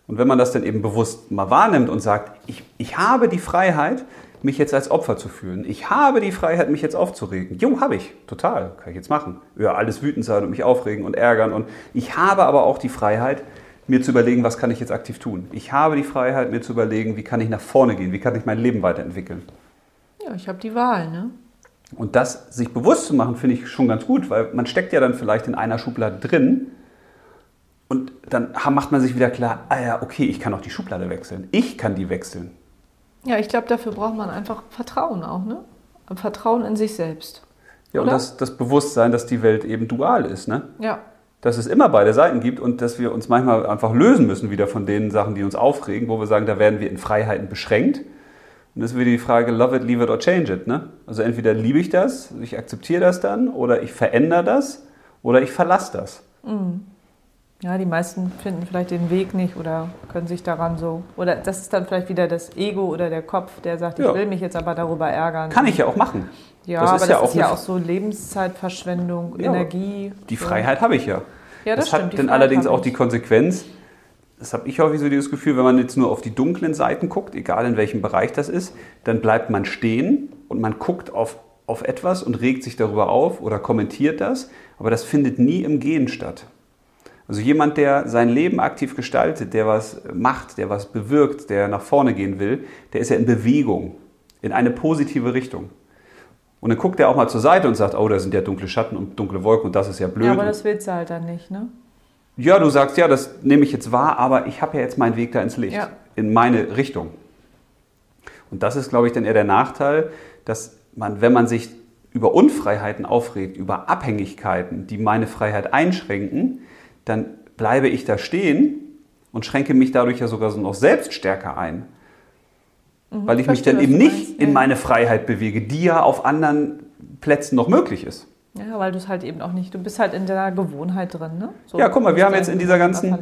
Speaker 1: Und wenn man das dann eben bewusst mal wahrnimmt und sagt, ich, ich habe die Freiheit, mich jetzt als Opfer zu fühlen. Ich habe die Freiheit, mich jetzt aufzuregen. Jo, habe ich. Total. Kann ich jetzt machen. Über alles wütend sein und mich aufregen und ärgern. Und ich habe aber auch die Freiheit, mir zu überlegen, was kann ich jetzt aktiv tun. Ich habe die Freiheit, mir zu überlegen, wie kann ich nach vorne gehen, wie kann ich mein Leben weiterentwickeln.
Speaker 2: Ja, ich habe die Wahl, ne?
Speaker 1: Und das sich bewusst zu machen, finde ich schon ganz gut, weil man steckt ja dann vielleicht in einer Schublade drin und dann macht man sich wieder klar, ah ja, okay, ich kann auch die Schublade wechseln. Ich kann die wechseln.
Speaker 2: Ja, ich glaube, dafür braucht man einfach Vertrauen auch, ne? Vertrauen in sich selbst.
Speaker 1: Ja, und
Speaker 2: Oder?
Speaker 1: das, das Bewusstsein, dass die Welt eben dual ist, ne?
Speaker 2: Ja.
Speaker 1: Dass es immer beide Seiten gibt und dass wir uns manchmal einfach lösen müssen wieder von den Sachen, die uns aufregen, wo wir sagen, da werden wir in Freiheiten beschränkt. Und das ist wieder die Frage, love it, leave it or change it. Ne? Also entweder liebe ich das, ich akzeptiere das dann, oder ich verändere das, oder ich verlasse das.
Speaker 2: Ja, die meisten finden vielleicht den Weg nicht oder können sich daran so. Oder das ist dann vielleicht wieder das Ego oder der Kopf, der sagt,
Speaker 1: Ja.
Speaker 2: ich will mich jetzt aber darüber ärgern.
Speaker 1: Kann ich ja auch machen.
Speaker 2: Ja,
Speaker 1: Das
Speaker 2: aber
Speaker 1: ist
Speaker 2: das
Speaker 1: ja
Speaker 2: ist
Speaker 1: auch
Speaker 2: ja auch so Lebenszeitverschwendung,
Speaker 1: Ja.
Speaker 2: Energie.
Speaker 1: Die. Freiheit habe ich ja.
Speaker 2: Ja, das,
Speaker 1: das
Speaker 2: stimmt.
Speaker 1: hat dann allerdings auch die Konsequenz, das habe ich häufig so dieses Gefühl, wenn man jetzt nur auf die dunklen Seiten guckt, egal in welchem Bereich das ist, dann bleibt man stehen und man guckt auf, auf etwas und regt sich darüber auf oder kommentiert das, aber das findet nie im Gehen statt. Also jemand, der sein Leben aktiv gestaltet, der was macht, der was bewirkt, der nach vorne gehen will, der ist ja in Bewegung, in eine positive Richtung. Und dann guckt er auch mal zur Seite und sagt, oh, da sind ja dunkle Schatten und dunkle Wolken und das ist ja blöd.
Speaker 2: Ja, aber das willst du halt dann nicht, ne?
Speaker 1: Ja, du sagst, ja, das nehme ich jetzt wahr, aber ich habe ja jetzt meinen Weg da ins Licht,
Speaker 2: Ja.
Speaker 1: in meine Richtung. Und das ist, glaube ich, dann eher der Nachteil, dass man, wenn man sich über Unfreiheiten aufregt, über Abhängigkeiten, die meine Freiheit einschränken, dann bleibe ich da stehen und schränke mich dadurch ja sogar so noch selbst stärker ein. Weil ich mich
Speaker 2: Mhm,
Speaker 1: dann eben nicht
Speaker 2: meinst,
Speaker 1: in
Speaker 2: ja.
Speaker 1: meine Freiheit bewege, die ja auf anderen Plätzen noch möglich ist.
Speaker 2: Ja, weil du es halt eben auch nicht, du bist halt in der Gewohnheit drin, ne? So,
Speaker 1: Ja, guck mal, wir haben jetzt in dieser ganzen-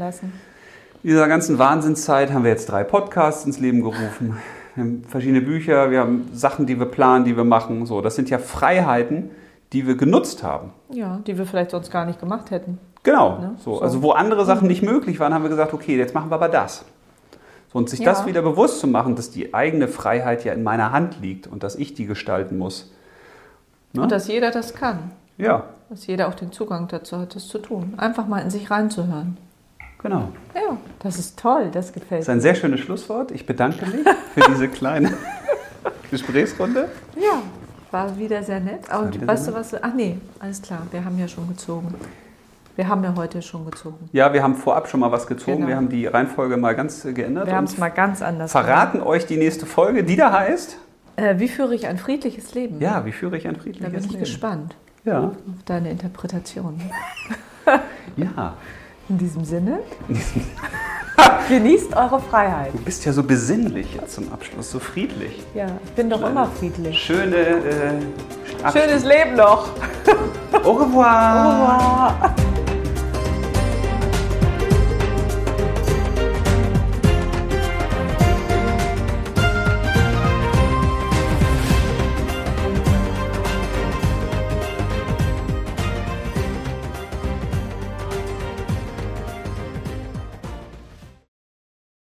Speaker 1: dieser ganzen Wahnsinnszeit haben wir jetzt drei Podcasts ins Leben gerufen. Wir haben verschiedene Bücher, wir haben Sachen, die wir planen, die wir machen. So, das sind ja Freiheiten, die wir genutzt haben.
Speaker 2: Ja, die wir vielleicht sonst gar nicht gemacht hätten.
Speaker 1: Genau.
Speaker 2: Ne?
Speaker 1: So,
Speaker 2: So.
Speaker 1: Also wo andere Sachen nicht möglich waren, haben wir gesagt, okay, jetzt machen wir aber das. So, und sich
Speaker 2: Ja.
Speaker 1: das wieder bewusst zu machen, dass die eigene Freiheit ja in meiner Hand liegt und dass ich die gestalten muss. Ne?
Speaker 2: Und dass jeder das kann.
Speaker 1: Ja,
Speaker 2: Dass jeder auch den Zugang dazu hat, das zu tun. Einfach mal in sich reinzuhören.
Speaker 1: genau.
Speaker 2: Ja, das ist toll, das gefällt
Speaker 1: Das ist ein sehr schönes Schlusswort. Ich bedanke mich für diese kleine (laughs) Gesprächsrunde.
Speaker 2: mir. Ja, war wieder sehr nett. Und weißt du was? Ach nee, alles klar, wir haben ja schon gezogen. Wir haben ja heute schon gezogen.
Speaker 1: Ja, wir haben vorab schon mal was gezogen.
Speaker 2: Genau.
Speaker 1: Wir haben die Reihenfolge mal ganz äh, geändert.
Speaker 2: Wir haben es mal ganz anders
Speaker 1: verraten euch die nächste Folge, die da heißt.
Speaker 2: gemacht. Äh, wie führe ich ein friedliches Leben?
Speaker 1: Ja, wie führe ich ein
Speaker 2: Da
Speaker 1: friedliches
Speaker 2: bin ich
Speaker 1: Leben?
Speaker 2: gespannt
Speaker 1: Ja,
Speaker 2: auf deine Interpretation.
Speaker 1: ja.
Speaker 2: In diesem Sinne, (laughs) genießt eure Freiheit.
Speaker 1: Du bist ja so besinnlich jetzt zum Abschluss, so friedlich.
Speaker 2: Ja, ich bin doch
Speaker 1: Kleine-
Speaker 2: immer friedlich.
Speaker 1: Schöne äh,
Speaker 2: Schönes Leben noch.
Speaker 1: Au revoir.
Speaker 2: Au revoir.